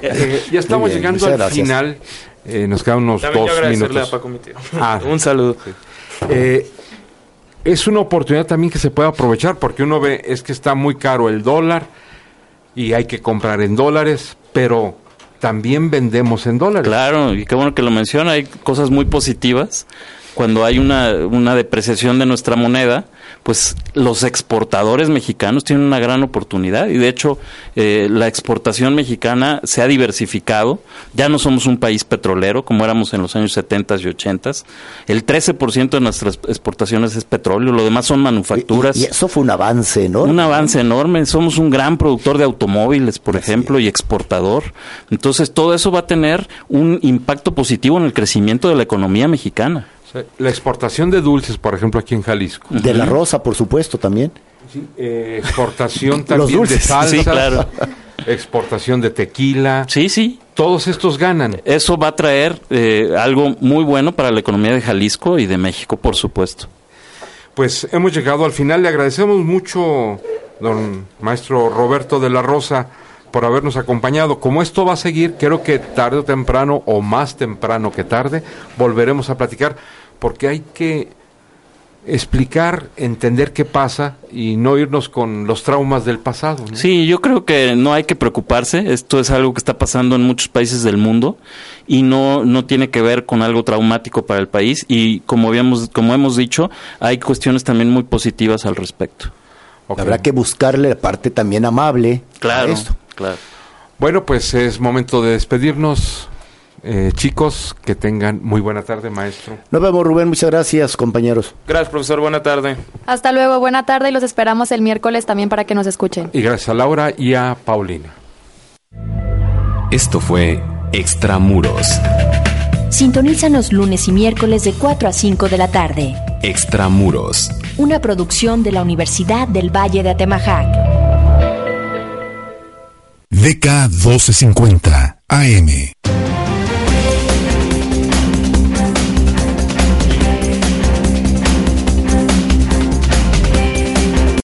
Eh, ya estamos llegando al final. Eh, nos quedan unos dos minutos. Ah, un saludo. Eh, es una oportunidad también que se puede aprovechar porque uno ve es que está muy caro el dólar y hay que comprar en dólares, pero también vendemos en dólares. Claro, y qué bueno que lo menciona, hay cosas muy positivas cuando hay una, una depreciación de nuestra moneda, pues los exportadores mexicanos tienen una gran oportunidad y de hecho eh, la exportación mexicana se ha diversificado. Ya no somos un país petrolero como éramos en los años 70 y 80. El 13% de nuestras exportaciones es petróleo, lo demás son manufacturas. Y, eso fue un avance enorme. Un avance enorme. Somos un gran productor de automóviles, por ejemplo, y exportador. Entonces todo eso va a tener un impacto positivo en el crecimiento de la economía mexicana. La exportación de dulces, por ejemplo, aquí en Jalisco. De la rosa, por supuesto, también. Eh, exportación también de salsa. claro. Exportación de tequila. Sí, sí. Todos estos ganan. Eso va a traer eh, algo muy bueno para la economía de Jalisco y de México, por supuesto. Pues hemos llegado al final. Le agradecemos mucho, don maestro Roberto de la Rosa por habernos acompañado. Como esto va a seguir, creo que tarde o temprano, o más temprano que tarde, volveremos a platicar, porque hay que explicar, entender qué pasa y no irnos con los traumas del pasado. Sí, yo creo que no hay que preocuparse. Esto es algo que está pasando en muchos países del mundo y no no tiene que ver con algo traumático para el país. Y como habíamos, como hemos dicho, hay cuestiones también muy positivas al respecto. Habrá que buscarle la parte también amable claro. a esto. Claro. Bueno, pues es momento de despedirnos. Eh, chicos, que tengan muy buena tarde, maestro. Nos vemos, Rubén. Muchas gracias, compañeros. Gracias, profesor. Buena tarde. Hasta luego. Buena tarde y los esperamos el miércoles también para que nos escuchen. Y gracias a Laura y a Paulina. Esto fue Extramuros. Sintonízanos lunes y miércoles de 4 a 5 de la tarde. Extramuros. Una producción de la Universidad del Valle de Atemajac. DK 1250 AM.